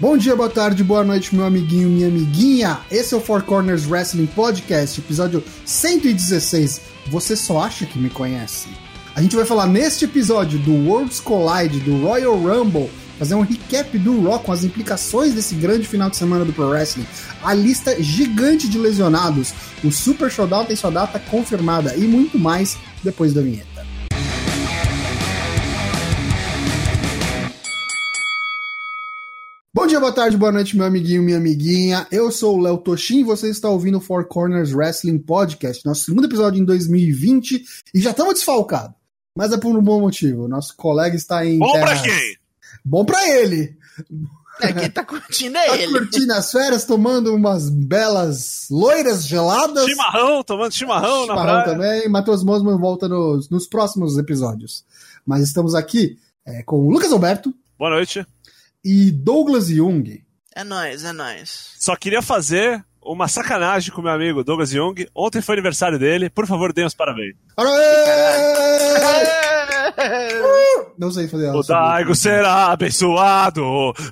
Bom dia, boa tarde, boa noite, meu amiguinho, minha amiguinha. Esse é o Four Corners Wrestling Podcast, episódio 116. Você só acha que me conhece? A gente vai falar neste episódio do Worlds Collide, do Royal Rumble, fazer um recap do Raw com as implicações desse grande final de semana do Pro Wrestling, a lista gigante de lesionados, o Super Showdown tem sua data confirmada e muito mais depois da vinheta. Dia, boa tarde, boa noite, meu amiguinho, minha amiguinha. Eu sou o Léo Toshin e você está ouvindo o Four Corners Wrestling Podcast, nosso segundo episódio em 2020 e já estamos desfalcados. Mas é por um bom motivo. Nosso colega está em. Bom terras... pra quem? Bom pra ele. É, quem tá curtindo é tá ele. curtindo as férias, tomando umas belas loiras geladas. Chimarrão, tomando chimarrão, na Chimarrão praia. também. Matheus Mosman volta nos, nos próximos episódios. Mas estamos aqui é, com o Lucas Alberto Boa noite. E Douglas Jung. É nóis, é nóis. Só queria fazer uma sacanagem com meu amigo Douglas Young. Ontem foi aniversário dele. Por favor, dê os parabéns. Aê! Não sei fazer O. Daigo será abençoado,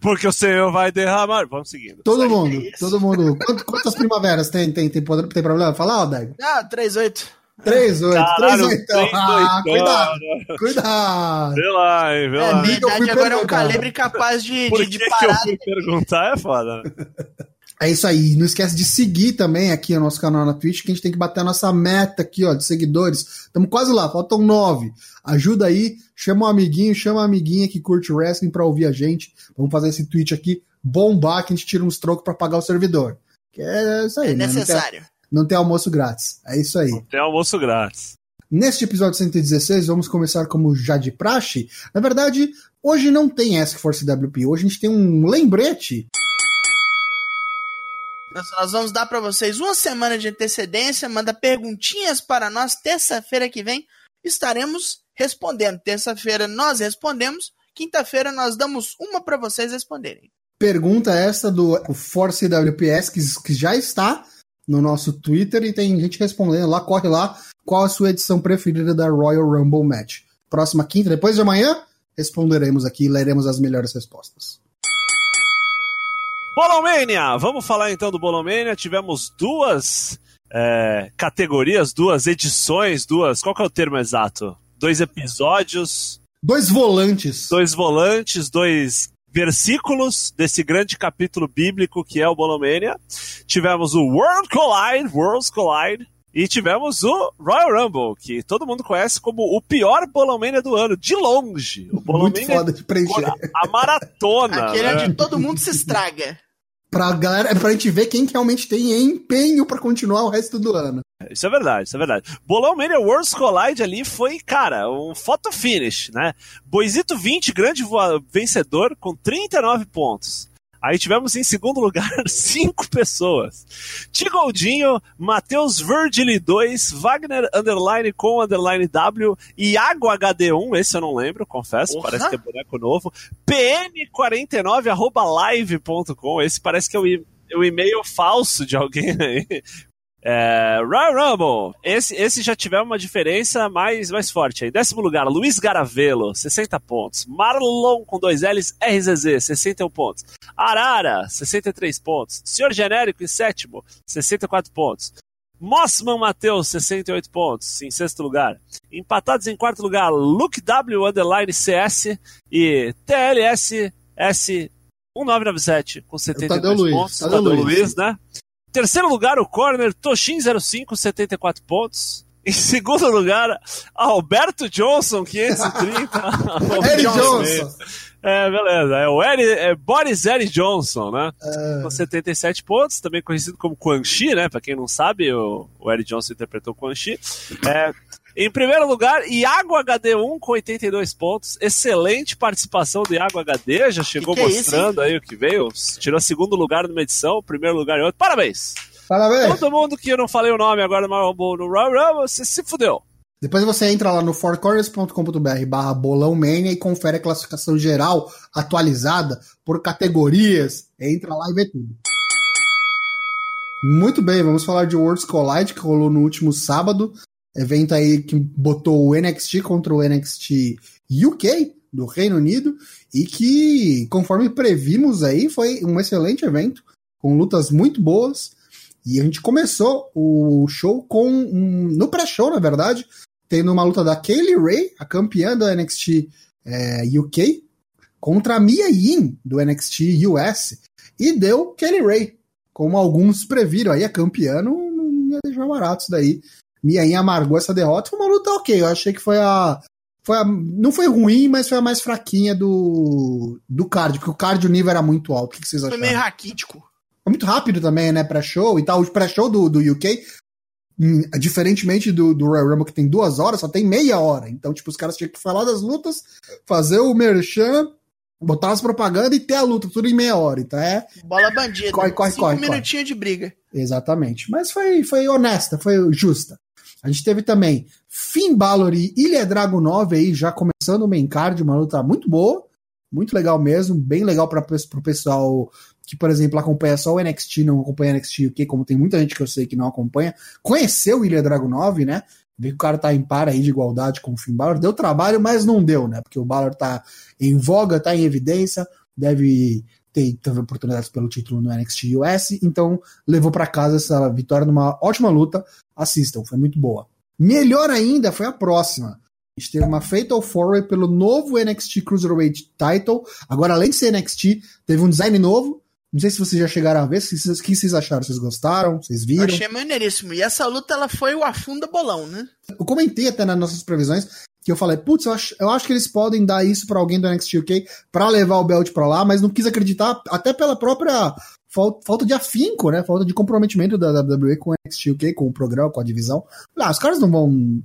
porque o Senhor vai derramar. Vamos seguindo. Todo mundo, todo mundo. Quant- Quantas primaveras tem? Tem, tem, tem problema? Fala, ó, Daigo. Ah, 3-8. 3, 8, 3, Caralho, 8. três, Ah, dois, cuidado, cuidado. Vê lá, hein, vê É, lá. verdade, agora é um perguntar. calibre capaz de, Por de, que, de que eu parar. fui perguntar? É foda. né? É isso aí. Não esquece de seguir também aqui o nosso canal na Twitch, que a gente tem que bater a nossa meta aqui, ó, de seguidores. Estamos quase lá, faltam nove. Ajuda aí, chama um amiguinho, chama uma amiguinha que curte wrestling pra ouvir a gente. Vamos fazer esse Twitch aqui bombar, que a gente tira uns trocos pra pagar o servidor. Que é isso aí, É né? Necessário. Não tem almoço grátis. É isso aí. Tem almoço grátis. Neste episódio 116, vamos começar como já de praxe. Na verdade, hoje não tem Ask for CWP. Hoje a gente tem um lembrete Nós, vamos dar pra vocês uma semana de antecedência. Manda perguntinhas para nós. Terça-feira que vem estaremos respondendo. Terça-feira nós respondemos. Quinta-feira nós damos uma pra vocês responderem. pergunta essa do Force WPS, que já está no nosso Twitter e tem gente respondendo lá, corre lá, qual a sua edição preferida da Royal Rumble Match. Próxima quinta, depois de amanhã, responderemos aqui e leremos as melhores respostas. Bolomania! Vamos falar então do Bolomania. Tivemos duas é, categorias, duas edições, duas. Qual que é o termo exato? Dois episódios, Dois volantes. dois volantes, dois versículos desse grande capítulo bíblico que é o Bolomania. Tivemos o World Collide, Worlds Collide. E tivemos o Royal Rumble, que todo mundo conhece como o pior Bolomania do ano, de longe. O Muito Bolomania foda de preencher. a maratona. Aquele né? onde todo mundo se estraga. Pra galera, pra gente ver quem realmente tem empenho pra continuar o resto do ano. Isso é verdade, isso é verdade. Bolão Mania Worlds Collide ali foi, cara, um photo finish, né? Boisito 20, grande vencedor, com 39 pontos. Aí tivemos em segundo lugar cinco pessoas. Tigoldinho, Matheus Virgili 2, Wagner Underline com Underline W, Iago HD1, esse eu não lembro, confesso, parece que é boneco novo. PN49 arroba live.com, esse parece que é o, e- o e-mail falso de alguém aí. É, Royal Rumble. Esse, esse já tiver uma diferença mais, mais forte aí. Décimo lugar, Luiz Garavelo, 60 pontos. Marlon com dois L's, RZZ, 61 pontos. Arara, 63 pontos. Senhor Genérico em sétimo, 64 pontos. Mossman Matheus, 68 pontos, em sexto lugar. Empatados em quarto lugar, Luke W Underline CS e TLS S 1997 com 72 Tadeu Luiz, pontos. Tadeu Tadeu Luiz. Luiz, né? Terceiro lugar, o corner Toshin05, 74 pontos. Em segundo lugar, Alberto Johnson, 530. Eric Johnson. Johnson. É, beleza. É o Eri, é Boris Eri Johnson, né? É, Com 77 pontos, também conhecido como Quan Chi, né? Pra quem não sabe, o, o Eric Johnson interpretou Quan Chi. É, em primeiro lugar, Iago HD1 com 82 pontos. Excelente participação do Iago HD, já chegou que é isso, mostrando aí o que veio. Tirou segundo lugar numa edição, primeiro lugar em outra. Parabéns! Parabéns. Todo mundo que eu não falei o nome agora no, no Royal Rumble, você se fudeu. Depois você entra lá no fourcorners.com.br barra bolão mania e confere a classificação geral atualizada por categorias. Entra lá e vê tudo. Muito bem, vamos falar de Worlds Collide, que rolou no último sábado. Evento aí que botou o NXT contra o NXT UK. do Reino Unido, e que, conforme previmos aí, foi um excelente evento, com lutas muito boas. E a gente começou o show com um, no pré-show, na verdade, tendo uma luta da Kaylee Ray, a campeã do NXT é, UK, contra a Mia Yin, do NXT US, e deu Kelly Ray, como alguns previram aí, a campeã não, não ia deixar barato isso daí. Mia Yin amargou essa derrota, foi uma luta ok, eu achei que foi a... Foi a, não foi ruim, mas foi a mais fraquinha do, do card, porque o card o nível era muito alto. O que, vocês acharam? Foi meio raquítico. Foi muito rápido também, né, pré-show e tal. O pré-show do, do UK hum, diferentemente do, do Royal Rumble que tem duas horas, só tem meia hora. Então, tipo, os caras tinham que falar das lutas, fazer o merchan, botar as propagandas e ter a luta, tudo em meia hora. Então é. Bola bandida. Corre, corre, Cinco corre, minutinhos de briga. Exatamente. Mas foi, foi honesta, foi justa. A gente teve também Finn Balor e Ilha Dragunov aí já começando o main card, uma luta muito boa, muito legal mesmo, bem legal para o pessoal que, por exemplo, acompanha só o NXT, não acompanha o NXT UK, como tem muita gente que eu sei que não acompanha, conheceu o Ilha Dragunov, né? Ver que o cara tá em par aí de igualdade com o Finn Balor. Deu trabalho, mas não deu, né? Porque o Balor tá em voga, tá em evidência, deve ter teve oportunidades pelo título no NXT US, então levou para casa essa vitória numa ótima luta. Assistam, foi muito boa. Melhor ainda foi a próxima. A gente teve uma Fatal 4 pelo novo NXT Cruiserweight Title. Agora, além de ser NXT, teve um design novo. Não sei se vocês já chegaram a ver. O que, que vocês acharam? Vocês gostaram? Vocês viram? Eu achei maneiríssimo. E essa luta ela foi o afunda bolão, né? Eu comentei até nas nossas previsões que eu falei, putz, eu acho, eu acho que eles podem dar isso para alguém do NXT UK para levar o belt para lá, mas não quis acreditar, até pela própria falta, falta de afinco, né? Falta de comprometimento da WWE com o NXT UK, com o programa, com a divisão. Ah, os caras não vão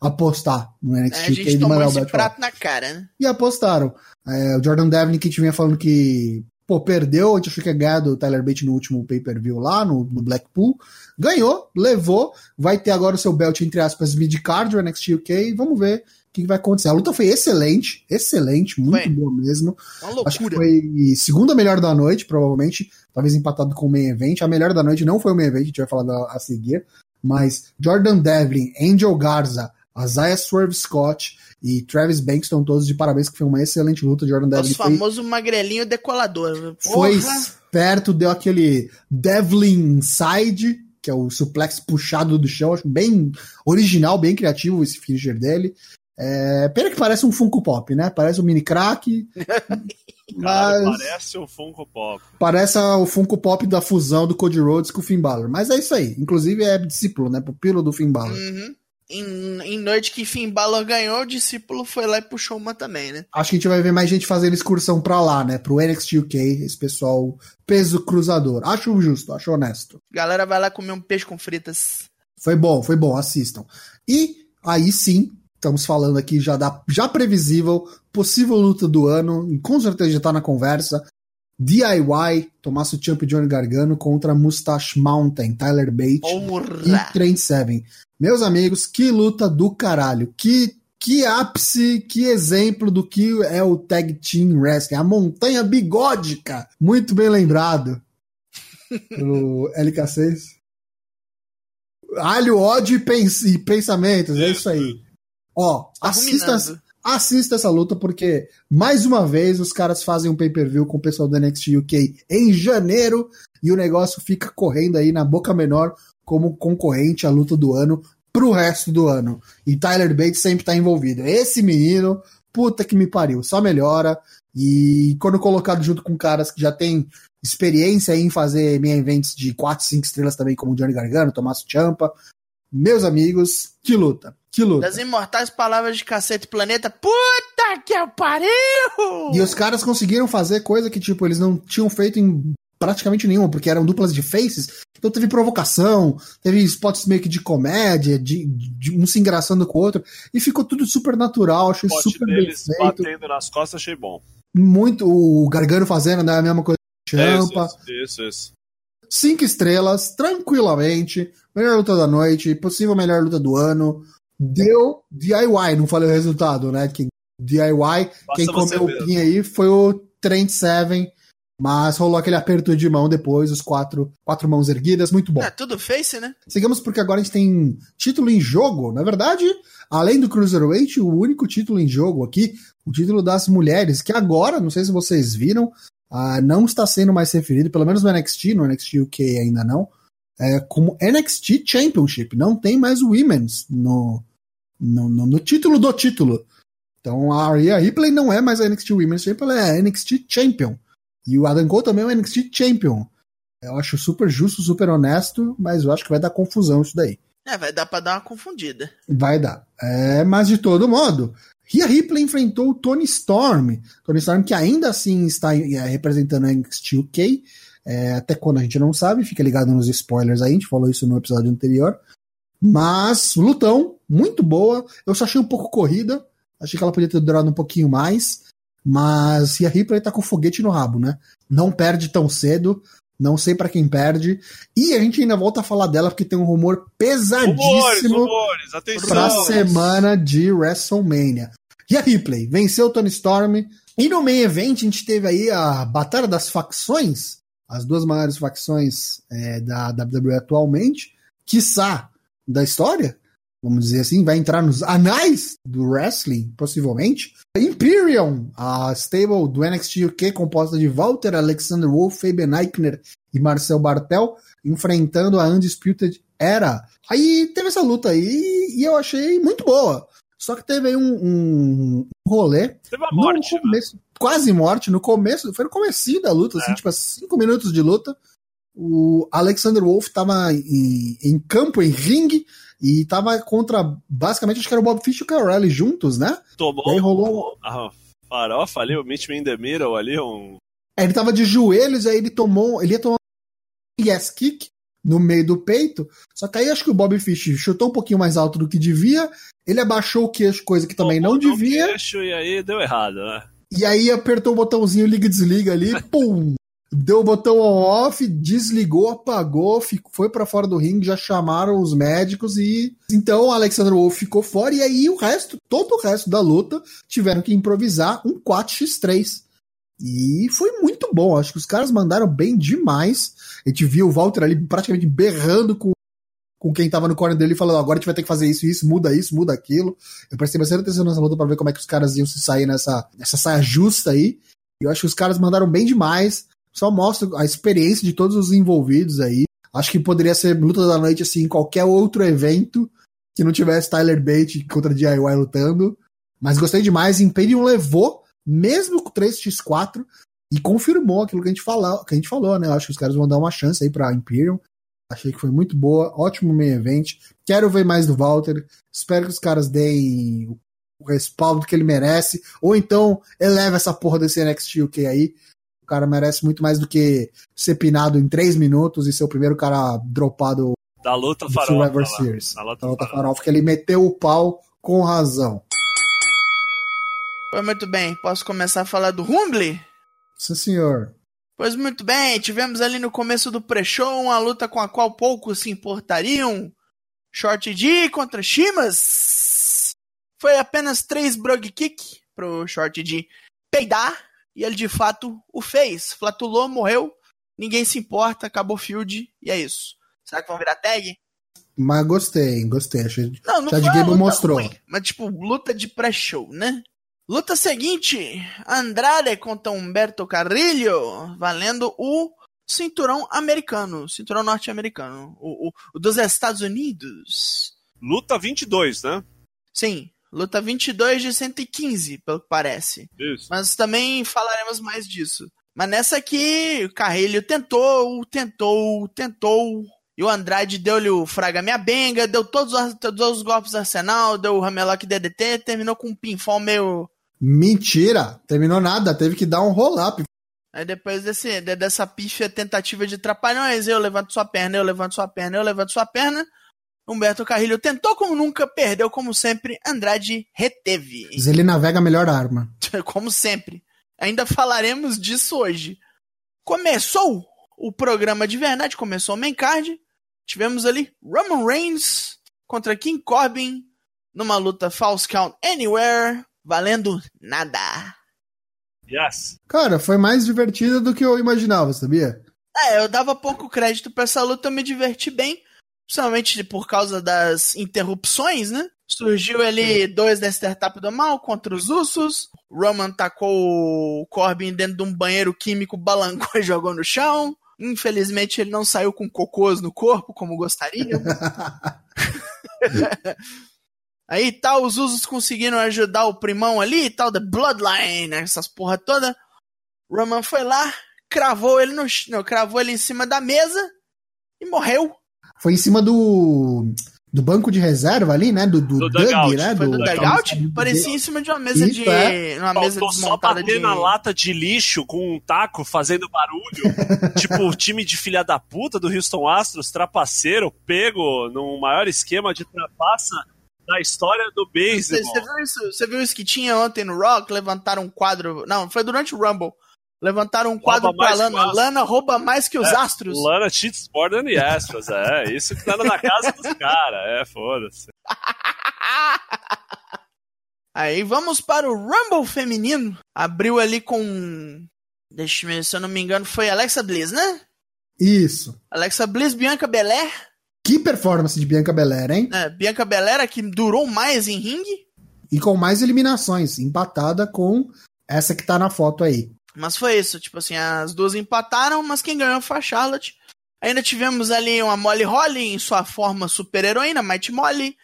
apostar no NXT é, a gente UK tomou esse prato na cara, né? E apostaram. É, o Jordan Devlin que vinha falando que pô, perdeu, a gente achou que ia ganhar do Tyler Bate no último pay-per-view lá, no, no, Blackpool. Ganhou, levou, vai ter agora o seu belt, entre aspas, mid-card, o NXT UK, vamos ver que vai acontecer. A luta foi excelente, excelente, muito foi. boa mesmo. Uma loucura. Acho que foi segunda melhor da noite, provavelmente, talvez empatado com o main event. A melhor da noite não foi o main event, a gente vai falar a seguir, mas Jordan Devlin, Angel Garza, Isaiah Swerve Scott e Travis Banks estão todos de parabéns, que foi uma excelente luta. Jordan Devlin. O famoso foi... magrelinho decolador. Porra. Foi esperto, deu aquele Devlin Side, que é o suplex puxado do chão. Acho bem original, bem criativo esse finisher dele. É, pena que parece um Funko Pop, né? Parece um mini crack. mas parece um Funko Pop. Parece o Funko Pop da fusão do Cody Rhodes com o Finn Balor. Mas é isso aí. Inclusive é discípulo, né? Pupilo do Finn Balor. Uhum em, em noite que Finn Balor ganhou, o discípulo foi lá e puxou uma também, né? Acho que a gente vai ver mais gente fazendo excursão pra lá, né? Pro NXT UK, esse pessoal peso cruzador. Acho justo, acho honesto. Galera vai lá comer um peixe com fritas. Foi bom, foi bom, assistam. E aí sim, estamos falando aqui já da já previsível, possível luta do ano, com certeza já tá na conversa. DIY, Tommaso Ciampa e Johnny Gargano contra Mustache Mountain, Tyler Bate e Trent Seven. Meus amigos, que luta do caralho. Que, que ápice, que exemplo do que é o Tag Team Wrestling. A montanha bigódica. Muito bem lembrado. Pelo LK6. Alho, ódio e, pens e pensamentos. É isso aí. Ó, assista, assista essa luta porque, mais uma vez, os caras fazem um pay-per-view com o pessoal do NXT UK em janeiro e o negócio fica correndo aí na boca menor como concorrente à luta do ano pro resto do ano. E Tyler Bates sempre tá envolvido. Esse menino, puta que me pariu, só melhora. E quando colocado junto com caras que já têm experiência em fazer main events de 4, 5 estrelas também, como Johnny Gargano, Tommaso Ciampa, meus amigos, que luta, que luta. Das imortais palavras de cacete planeta, puta que pariu! E os caras conseguiram fazer coisa que, tipo, eles não tinham feito em praticamente nenhuma, porque eram duplas de faces. Então teve provocação, teve spots meio que de comédia, de, de um se engraçando com o outro, e ficou tudo super natural, achei super bem feito. batendo nas costas, achei bom. Muito, o Gargano fazendo, né, a mesma coisa Champa. Isso, isso, isso. Cinco estrelas, tranquilamente, melhor luta da noite, possível melhor luta do ano. Deu DIY, não falei o resultado, né? Que DIY, quem comeu o pin aí foi o Trent Seven, Mas rolou aquele aperto de mão depois, os quatro, quatro mãos erguidas, muito bom. É tudo face, né? Sigamos porque agora a gente tem título em jogo. Na verdade, além do Cruiserweight, o único título em jogo aqui, o título das mulheres, que agora, não sei se vocês viram, uh, não está sendo mais referido, pelo menos no NXT, no NXT UK ainda não, é, como NXT Championship. Não tem mais o Women's no, no, no, no título do título. Então a Rhea Ripley não é mais a NXT Women's Champion, ela é a NXT Champion. E o Adam Cole também é o NXT Champion. Eu acho super justo, super honesto, mas eu acho que vai dar confusão isso daí. É, vai dar pra dar uma confundida. Vai dar. É, mas de todo modo, Rhea Ripley enfrentou o Tony Storm. Tony Storm que ainda assim está é, representando a NXT UK. É, até quando a gente não sabe, fica ligado nos spoilers aí, a gente falou isso no episódio anterior. Mas, lutão, muito boa. Eu só achei um pouco corrida. Achei que ela podia ter durado um pouquinho mais. Mas e a Ripley tá com foguete no rabo, né? Não perde tão cedo. Não sei para quem perde. E a gente ainda volta a falar dela porque tem um rumor pesadíssimo rumores, pra semana de WrestleMania. E a Ripley venceu o Tony Storm. E no main event a gente teve aí a Batalha das Facções, as duas maiores facções é, da WWE atualmente, quiçá da história vamos dizer assim, vai entrar nos anais do wrestling, possivelmente. Imperium, a stable do NXT UK, composta de Walter, Alexander Wolf, Fabian Eichner e Marcel Bartel, enfrentando a Undisputed Era. Aí teve essa luta aí e eu achei muito boa. Só que teve aí um, um rolê. Teve uma morte. No começo, né? Quase morte. No começo, foi no começo da luta, assim, é. assim, tipo, cinco minutos de luta. O Alexander Wolf tava em, em campo, em ringue, e tava contra, basicamente, acho que era o Bob Fish e o Carelli juntos, né? Tomou e aí rolou... a farofa ali, o Mitch in the middle ali, um... É, ele tava de joelhos, aí ele tomou, ele ia tomar um yes kick no meio do peito, só que aí acho que o Bob Fish chutou um pouquinho mais alto do que devia, ele abaixou o queixo, coisa que também Tomou não devia. Queixo e aí deu errado, né? E aí apertou o botãozinho liga e desliga ali, pum! Deu o botão on-off, desligou, apagou, foi para fora do ringue, já chamaram os médicos e então o Alexander Wolf ficou fora e aí o resto, todo o resto da luta tiveram que improvisar um 4x3. E foi muito bom, acho que os caras mandaram bem demais. A gente viu o Walter ali praticamente berrando com com quem tava no corner dele falando, agora a gente vai ter que fazer isso, isso, muda isso, muda aquilo. Eu prestei bastante atenção nessa luta para ver como é que os caras iam se sair nessa, nessa saia justa aí. E eu acho que os caras mandaram bem demais só mostra a experiência de todos os envolvidos aí. Acho que poderia ser luta da noite assim em qualquer outro evento que não tivesse Tyler Bate contra DIY lutando. Mas gostei demais. Imperium levou, mesmo com 3x4, e confirmou aquilo que a gente falou, que a gente falou, né? Acho que os caras vão dar uma chance aí pra Imperium. Achei que foi muito boa, ótimo meio evento. Quero ver mais do Walter. Espero que os caras deem o respaldo que ele merece. Ou então eleva essa porra desse NXT UK aí cara merece muito mais do que ser pinado em três minutos e ser o primeiro cara dropado da luta farofa. Survivor Series. Da luta, da luta farofa, que ele meteu o pau com razão. Pois muito bem, posso começar a falar do Rumble? Sim, senhor. Pois muito bem, tivemos ali no começo do pre-show uma luta com a qual poucos se importariam. Short D contra Shimas. Foi apenas três brog kick pro Short D peidar e ele de fato o fez. Flatulou, morreu, ninguém se importa, acabou o field e é isso. Será que vão virar tag? Mas gostei, gostei. Achei... Não, não Chad Gable mostrou. Ruim, mas tipo, luta de pré-show, né? Luta seguinte: Andrade contra Humberto Carrillo, valendo o cinturão americano, cinturão norte-americano, o, o, o, dos Estados Unidos. Luta 22, né? Sim, Luta 22 de 115, pelo que parece. Isso. Mas também falaremos mais disso. Mas nessa aqui, o Carrilho tentou, tentou, tentou. E o Andrade deu-lhe o Fraga Minha Benga, deu todos os, todos os golpes do Arsenal, deu o Ramelock DDT, terminou com um pinfall meio. Mentira! Terminou nada, teve que dar um roll-up. Aí depois desse, dessa pífia tentativa de trapalhões, eu levanto sua perna, eu levanto sua perna, eu levanto sua perna. Humberto Carrilho tentou como nunca, perdeu como sempre, Andrade reteve. Ele navega a melhor arma. como sempre. Ainda falaremos disso hoje. Começou o programa de verdade, começou o main card. Tivemos ali Roman Reigns contra King Corbin numa luta False Count Anywhere, valendo nada. Yes. Cara, foi mais divertida do que eu imaginava, sabia? É, eu dava pouco crédito pra essa luta, eu me diverti bem. Principalmente por causa das interrupções, né? Surgiu ali dois da Startup do Mal contra os Usos. Roman tacou o Corbin dentro de um banheiro químico, balancou e jogou no chão. Infelizmente ele não saiu com cocôs no corpo, como gostaria. Aí tal, os Usos conseguiram ajudar o primão ali e tal, da Bloodline, essas porra toda. Roman foi lá, cravou ele no, não, cravou ele em cima da mesa e morreu. Foi em cima do do banco de reserva ali, né? Do, do, Do Doug, dugout. né? Foi do do dugout? Parecia em cima de uma mesa Isso, de. é. Uma mesa Faltou só bater de. na lata de lixo com um taco fazendo barulho. tipo o time de filha da puta do Houston Astros, trapaceiro, pego num maior esquema de trapaça da história do Você, beisebol. você viu isso? Você viu isso que tinha ontem no Rock? Levantaram um quadro. Não, foi durante o Rumble. Levantaram um quadro Rouba pra Lana. Lana rouba mais que os astros. Lana cheats more than the Astros, é. Isso que tá na casa dos caras, é, foda-se. Aí vamos para o Rumble feminino. Abriu ali com. Deixa eu ver, se eu não me engano, foi Alexa Bliss, né? Isso. Alexa Bliss, Bianca Belair. Que performance de Bianca Belair, hein? né? Bianca Belair, que durou mais em ringue. E com mais eliminações, empatada com essa que tá na foto aí. Mas foi isso, tipo assim, as duas empataram, mas quem ganhou foi a Charlotte. Ainda tivemos ali uma Molly Holly em sua forma super-heroína, Mighty Molly.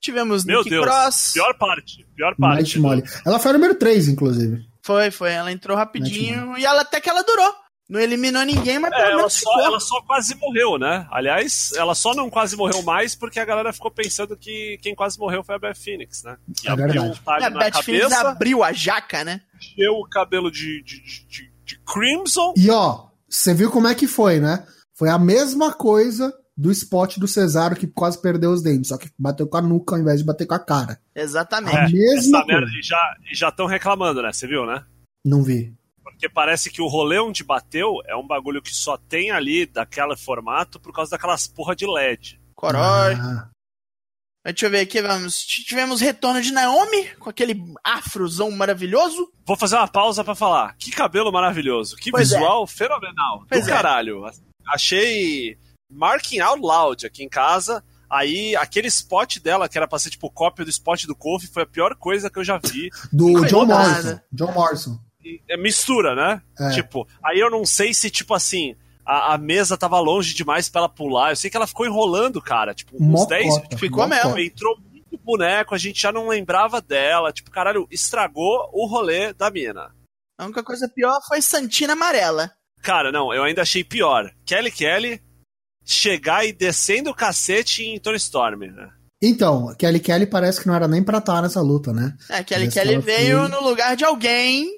Tivemos Meu Nikki Deus, Cross. pior parte, pior parte. Mighty Molly. Ela foi a número 3, inclusive. Foi, foi. Ela entrou rapidinho e ela até que ela durou. Não eliminou ninguém, mas É, pelo ela menos só, ela só quase morreu, né? Aliás, ela só não quase morreu mais porque a galera ficou pensando que quem quase morreu foi a Beth Phoenix, né? Que É abriu verdade. um E a na Beth Phoenix cabeça, abriu a jaca, né? encheu o cabelo de, de, de, de- Crimson. E ó, você viu como é que foi, né? Foi a mesma coisa do spot do Cesaro que quase perdeu os dentes, só que bateu com a nuca ao invés de bater com a cara. Exatamente. A mesma Essa merda, coisa. e já e já estão reclamando, né? Você viu, né? Não vi. Porque parece que o rolê onde bateu é um bagulho que só tem ali daquele formato por causa daquelas porra de LED. Corói. Ah, Mas Deixa eu ver aqui, vamos. Tivemos retorno de Naomi, com aquele afrozão maravilhoso. Vou fazer uma pausa pra falar. Que cabelo maravilhoso. Que Pois visual fenomenal. Pois do é. caralho. Achei marking out loud aqui em casa. Aí, aquele spot dela, que era pra ser tipo cópia do spot do Kofi, foi a pior coisa que eu já vi. do John Morrison. John Morrison. É mistura, né? É. Tipo, aí eu não sei se, tipo assim, a, a mesa tava longe demais pra ela pular. Eu sei que ela ficou enrolando, cara. Tipo, uns Mocota, 10 Ficou mocota. mesmo. entrou muito boneco, a gente já não lembrava dela. Tipo, caralho, estragou o rolê da mina. A única coisa pior foi Santina Amarela. Cara, não, eu ainda achei pior. Kelly Kelly chegar e descendo o cacete em Tony Storm, né? Então, Kelly Kelly parece que não era nem pra estar nessa luta, né? É, Kelly Kelly veio foi- no lugar de alguém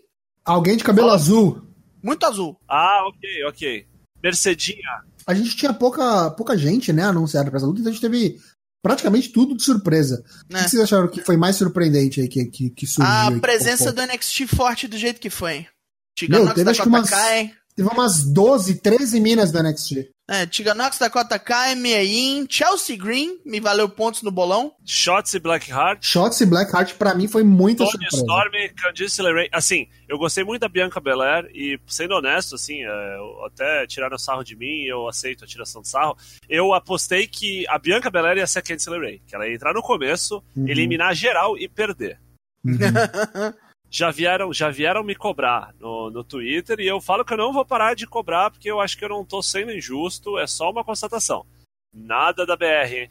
Alguém de cabelo Fala. azul. muito azul. Ah, ok, ok. Mercedinha. A gente tinha pouca, pouca gente, né, anunciada pra essa luta, então a gente teve praticamente tudo de surpresa. O Né? que vocês acharam que foi mais surpreendente aí que, que, que surgiu? A presença do NXT forte do jeito que foi. Meu, Tiganox teve acho que umas- Kai. Teve umas 12, 13 minas da NXT. É, Tiganox da Kota Kai, Yim, Chelsea Green, me valeu pontos no bolão. Shots e Blackheart. Shots e Blackheart pra mim foi muita Tony surpresa. Storm, Candice LeRae. Assim, eu gostei muito da Bianca Belair e, sendo honesto, assim, é, eu- até tiraram sarro de mim, eu aceito a tiração de sarro. Eu apostei que a Bianca Belair ia ser a Candice LeRae, que ela ia entrar no começo, Uhum. eliminar geral e perder. Uhum. já vieram, já vieram me cobrar no, no Twitter e eu falo que eu não vou parar de cobrar porque eu acho que eu não tô sendo injusto, é só uma constatação. Nada da BR, hein?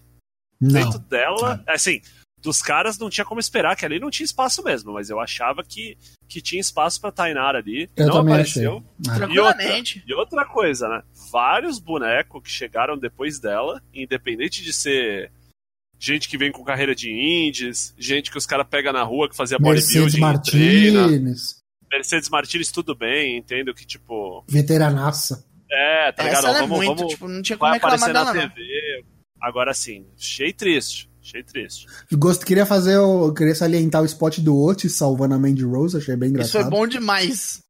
Dentro Não. dela, assim, dos caras não tinha como esperar, que ali não tinha espaço mesmo, mas eu achava que, que tinha espaço pra Tainara ali. Eu não apareceu. achei. Ah. Tranquilamente. E outra coisa, né? Vários bonecos que chegaram depois dela, independente de ser gente que vem com carreira de indies, gente que os caras pegam na rua que fazia Mercedes bodybuilding, treina. Martinez, Mercedes Martins, tudo bem, entendo que, tipo. veteranaça. É, tá ligado? Essa ela é vamos, muito, vamos, tipo, não tinha como aparecer dela, na não. TV. Agora sim, achei triste. Achei triste. Eu Gosto, queria fazer, o, queria salientar o spot do Otis salvando a Mandy Rose, achei bem Isso engraçado. foi bom demais.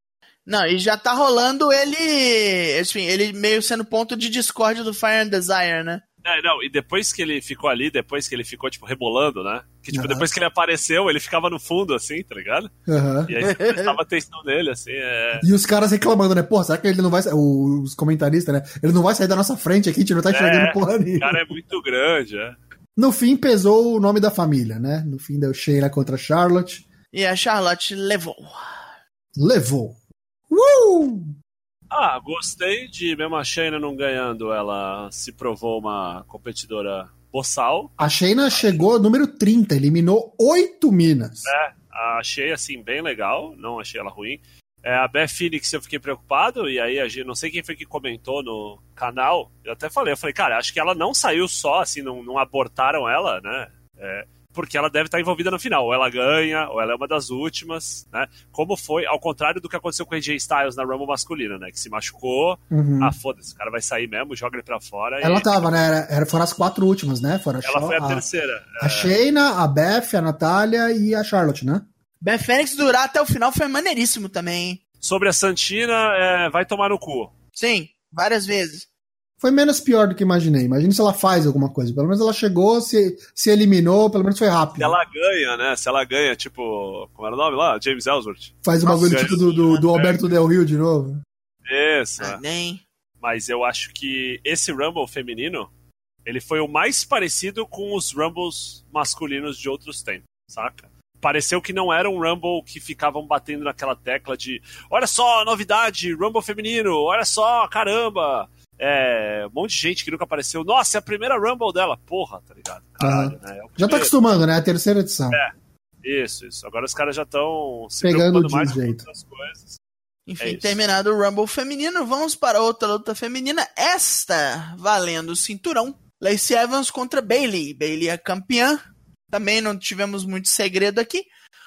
Não, e já tá rolando ele. Enfim, ele meio sendo ponto de discórdia do Fire and Desire, né? É, não, e depois que ele ficou ali, depois que ele ficou, tipo, rebolando, né? Que, tipo, Aham. depois que ele apareceu, ele ficava no fundo, assim, tá ligado? Aham. E aí você prestava atenção nele, assim, é... E os caras reclamando, né? Pô, será que ele não vai sair? Os comentaristas, né? Ele não vai sair da nossa frente aqui, a gente não tá enxergando É, porra O nenhuma. cara é muito grande, é. No fim, pesou o nome da família, né? No fim, deu Sheila contra Charlotte. E a Charlotte levou. Levou. Uh! Ah, gostei de, mesmo a Shayna não ganhando, ela se provou uma competidora boçal. A Shayna chegou número 30, eliminou oito minas. É, achei, assim, bem legal, não achei ela ruim. É, a Beth Phoenix eu fiquei preocupado, e aí a gente, não sei quem foi que comentou no canal, eu até falei, eu falei, cara, acho que ela não saiu só, assim, não, não abortaram ela, né? É, porque ela deve estar envolvida no final, ou ela ganha, ou ela é uma das últimas, né? Como foi, ao contrário do que aconteceu com a AJ Styles na Rumble masculina, né? Que se machucou, Uhum. ah, foda-se, o cara vai sair mesmo, joga ele pra fora. Ela e tava, né? Era, era- foram as quatro últimas, né? Foram a, ela Sha- foi a a, terceira. a Shayna, a Beth, a Natália e a Charlotte, né? Ben Fênix durar até o final foi maneiríssimo também, hein? Sobre a Santina, é, vai tomar no cu. Sim, várias vezes. Foi menos pior do que imaginei. Imagina se ela faz alguma coisa. Pelo menos ela chegou, se, se eliminou, pelo menos foi rápido. Se ela ganha, né? Se ela ganha, tipo, como era o nome lá? James Ellsworth. Faz o Nossa, bagulho tipo do, do, do é. Alberto Del Rio de novo. Isso. Ah, nem. Mas eu acho que esse Rumble feminino, ele foi o mais parecido com os Rumbles masculinos de outros tempos, saca? Pareceu que não era um Rumble que ficavam batendo naquela tecla de olha só, novidade, Rumble feminino, olha só, caramba. É, um monte de gente que nunca apareceu. Nossa, é a primeira Rumble dela. Porra, tá ligado? Caralho, né? É Já tá acostumando, né? A terceira edição. Isso, isso. Agora os caras já estão se Pegando preocupando de mais com jeito. outras coisas. Enfim, É terminado o Rumble feminino, vamos para outra luta feminina. Esta valendo o cinturão. Lacey Evans contra Bailey. Bailey é campeã. Também não tivemos muito segredo aqui.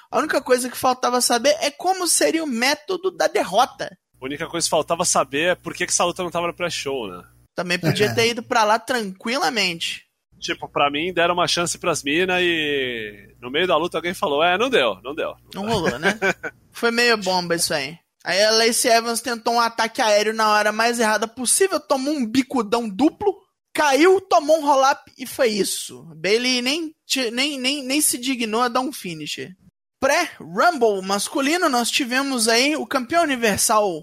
A única coisa que faltava saber é como seria o método da derrota. A única coisa que faltava saber é por que, que essa luta não tava no pré-show, né? Também podia É. ter ido pra lá tranquilamente. Tipo, pra mim, deram uma chance pras minas e no meio da luta alguém falou, é, não deu, não deu. Não rolou, né? Foi meio bomba isso aí. Aí a Lacey Evans tentou um ataque aéreo na hora mais errada possível, tomou um bicudão duplo, caiu, tomou um roll-up e foi isso. Bailey nem, nem, nem, nem se dignou a dar um finisher. Pré-Rumble masculino, nós tivemos aí o campeão universal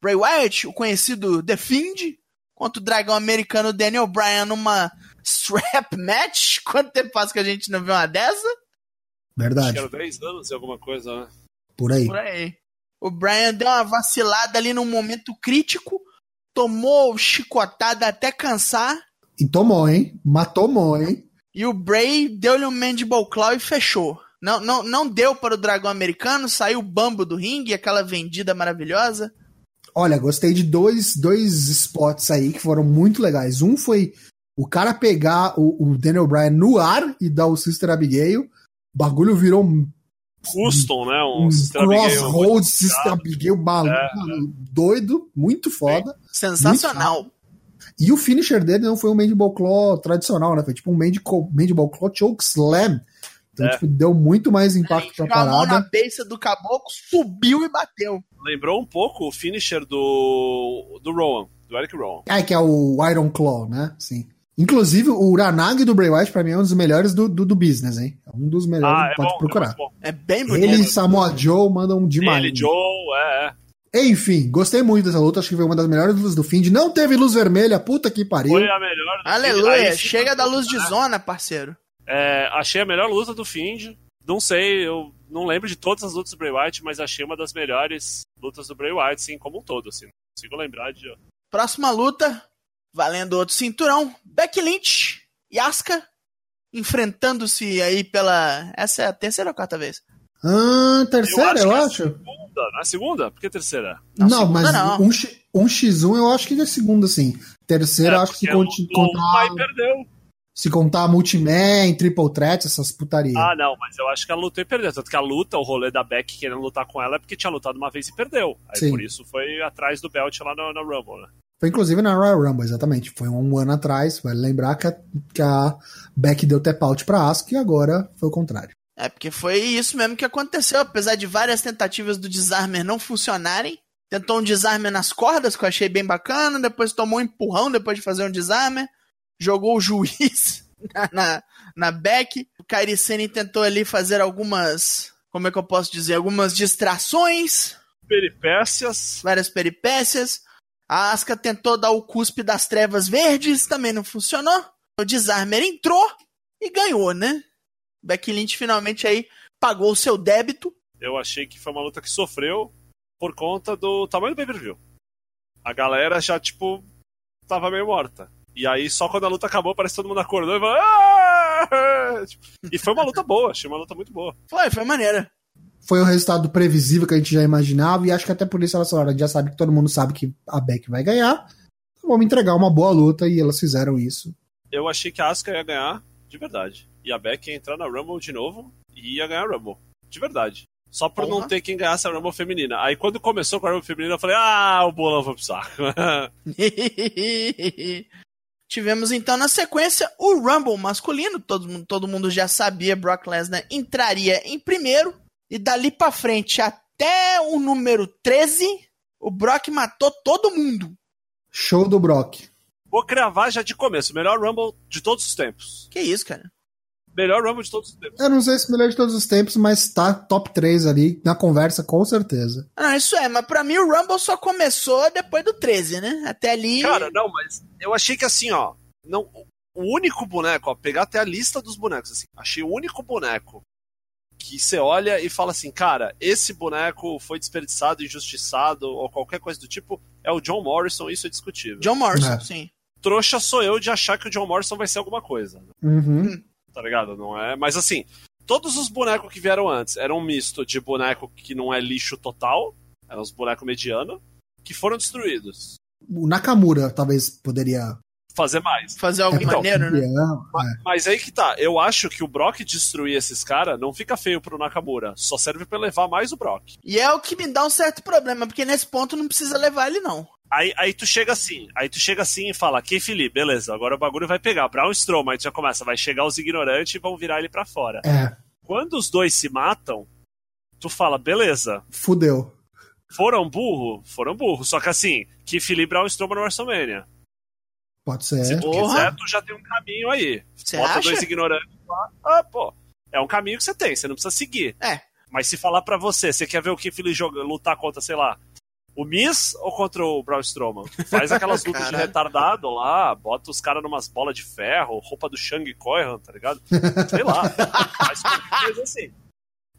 Bray Wyatt, o conhecido The Fiend, contra o dragão americano Daniel Bryan numa strap match. Quanto tempo faz que a gente não vê uma dessa? Acho Verdade. que era 10 anos e alguma coisa, né? Por aí. Por aí. O Brian deu uma vacilada ali num momento crítico, tomou chicotada até cansar, E tomou, hein? Mas tomou, hein? e o Bray deu-lhe um Mandible Claw e fechou. Não, não, não deu para o dragão americano, saiu o bambo do ringue, aquela vendida maravilhosa. Olha, gostei de dois, dois spots aí que foram muito legais. Um foi o cara pegar o, o Daniel Bryan no ar e dar o Sister Abigail. O bagulho virou um, Custom, né? Um, um Sister Abigail muito crossroad Sister Abigail maluco, É. doido, muito foda. Sensacional. E o finisher dele não foi um Mandible Claw tradicional, né? Foi tipo um Mandible, Mandible Claw Choke Slam. Então, É. tipo, deu muito mais impacto pra Com a mão na parada. beiça do caboclo, subiu e bateu. Lembrou um pouco o finisher do, do Rowan, do Eric Rowan. Ah, que é o Iron Claw, né? Sim. Inclusive, o Uranagi do Bray Wyatt, pra mim, é um dos melhores do, do, do business, hein? É um dos melhores, Ah, é pode bom, procurar. é. É bem bonito. Ele e Samoa Joe mandam demais. Ele, Joe, é, é. Enfim, gostei muito dessa luta, acho que foi uma das melhores lutas do fim. Não teve luz vermelha, puta que pariu. Foi a melhor. do Aleluia, chega da luz de né? zona, parceiro. É, achei a melhor luta do Fiend. Não sei, eu não lembro de todas as lutas do Bray Wyatt, mas achei uma das melhores lutas do Bray Wyatt, sim, como um todo, assim. Não consigo lembrar de. Próxima luta, valendo outro cinturão, Becky Lynch e Asuka enfrentando-se aí pela. Essa é a terceira ou quarta vez? Ah, terceira, eu que é a acho. Segunda, não é a segunda? Por que terceira? Não, Não, segunda mas não. Um, X- um X1 eu acho que é segunda, sim. Terceira, eu acho que se, É, porque conti- lutou uma e contar, perdeu. Se contar Multiman, Triple Threat, essas putarias. Ah, não, mas eu acho que ela lutou e perdeu. Tanto que a luta, o rolê da Beck querendo lutar com ela é porque tinha lutado uma vez e perdeu. Aí Sim. por isso foi atrás do belt lá no, no Rumble, né? Foi inclusive na Royal Rumble, exatamente. Foi um ano atrás, vale lembrar que a, que a Beck deu tap out pra Asuka e agora foi o contrário. É, porque foi isso mesmo que aconteceu. Apesar de várias tentativas do desarmer não funcionarem. Tentou um desarmer nas cordas, que eu achei bem bacana. Depois tomou um empurrão depois de fazer um desarmer. Jogou o juiz na, na, na back. O Kairi Sane tentou ali fazer algumas, como é que eu posso dizer, algumas distrações, Peripécias. várias peripécias. A Asuka tentou dar o cuspe das trevas verdes, também não funcionou. O Disarmer entrou e ganhou, né? Becky Lynch finalmente aí pagou o seu débito. Eu achei que foi uma luta que sofreu por conta do tamanho do pay-per-view. A galera já, tipo, tava meio morta. E aí, só quando a luta acabou, parece que todo mundo acordou e falou. "Ah!" Tipo, E foi uma luta boa, achei uma luta muito boa. Foi, foi maneira. Foi o resultado previsível que a gente já imaginava, e acho que até por isso elas falaram, já sabe que todo mundo sabe que a Beck vai ganhar. Vamos entregar uma boa luta, e elas fizeram isso. Eu achei que a Asuka ia ganhar, de verdade. E a Becky ia entrar na Rumble de novo e ia ganhar a Rumble. De verdade. Só por não ter quem ganhasse a Rumble feminina. Aí quando começou com a Rumble feminina, eu falei, ah, o bolão foi pro saco. Tivemos então na sequência o Rumble masculino. Todo, mundo- todo mundo já sabia, Brock Lesnar entraria em primeiro. E dali pra frente até o número 13, o Brock matou todo mundo. Show do Brock. Vou cravar já de começo. Melhor Rumble de todos os tempos. Que isso, cara? Melhor Rumble de todos os tempos. Eu não sei se é o melhor de todos os tempos, mas tá top 3 ali na conversa, com certeza. Ah, isso é, mas pra mim o Rumble só começou depois do 13, né? Até ali. Cara, não, mas eu achei que assim, ó. Não, o único boneco, ó, pegar até a lista dos bonecos, assim. Achei o único boneco que você olha e fala assim, cara, esse boneco foi desperdiçado, injustiçado, ou qualquer coisa do tipo, é o John Morrison, isso é discutível. John Morrison, É. sim. Trouxa sou eu de achar que o John Morrison vai ser alguma coisa. Uhum. Tá ligado? Não é. Mas assim, todos os bonecos que vieram antes eram um misto de boneco que não é lixo total, eram os bonecos medianos, que foram destruídos. O Nakamura talvez poderia. Fazer mais. Fazer algo Então, maneiro, né? campeão, Ma- Mas aí que tá, eu acho que o Brock destruir esses caras não fica feio pro Nakamura, só serve pra levar mais o Brock. E é o que me dá um certo problema, porque nesse ponto não precisa levar ele, não. Aí, aí tu chega assim, aí tu chega assim e fala, que Felipe, beleza, agora o bagulho vai pegar. Brown Strowman, aí tu já começa, vai chegar os ignorantes e vão virar ele pra fora. É, Quando os dois se matam, tu fala, beleza, fudeu. Foram burro? Foram burro. Só que assim, que Felipe Brown Strowman no WrestleMania. Pode ser. Se tu Porra. quiser, tu já tem um caminho aí. Você Bota acha? dois ignorantes lá. Ah, pô. É um caminho que você tem, você não precisa seguir. É. Mas se falar pra você, você quer ver o joga, lutar contra, sei lá, o Miz ou contra o Braun Strowman? Faz aquelas lutas de retardado lá, bota os caras numas bolas de ferro, roupa do Shang Koyan, tá ligado? Sei lá. Faz qualquer coisa assim.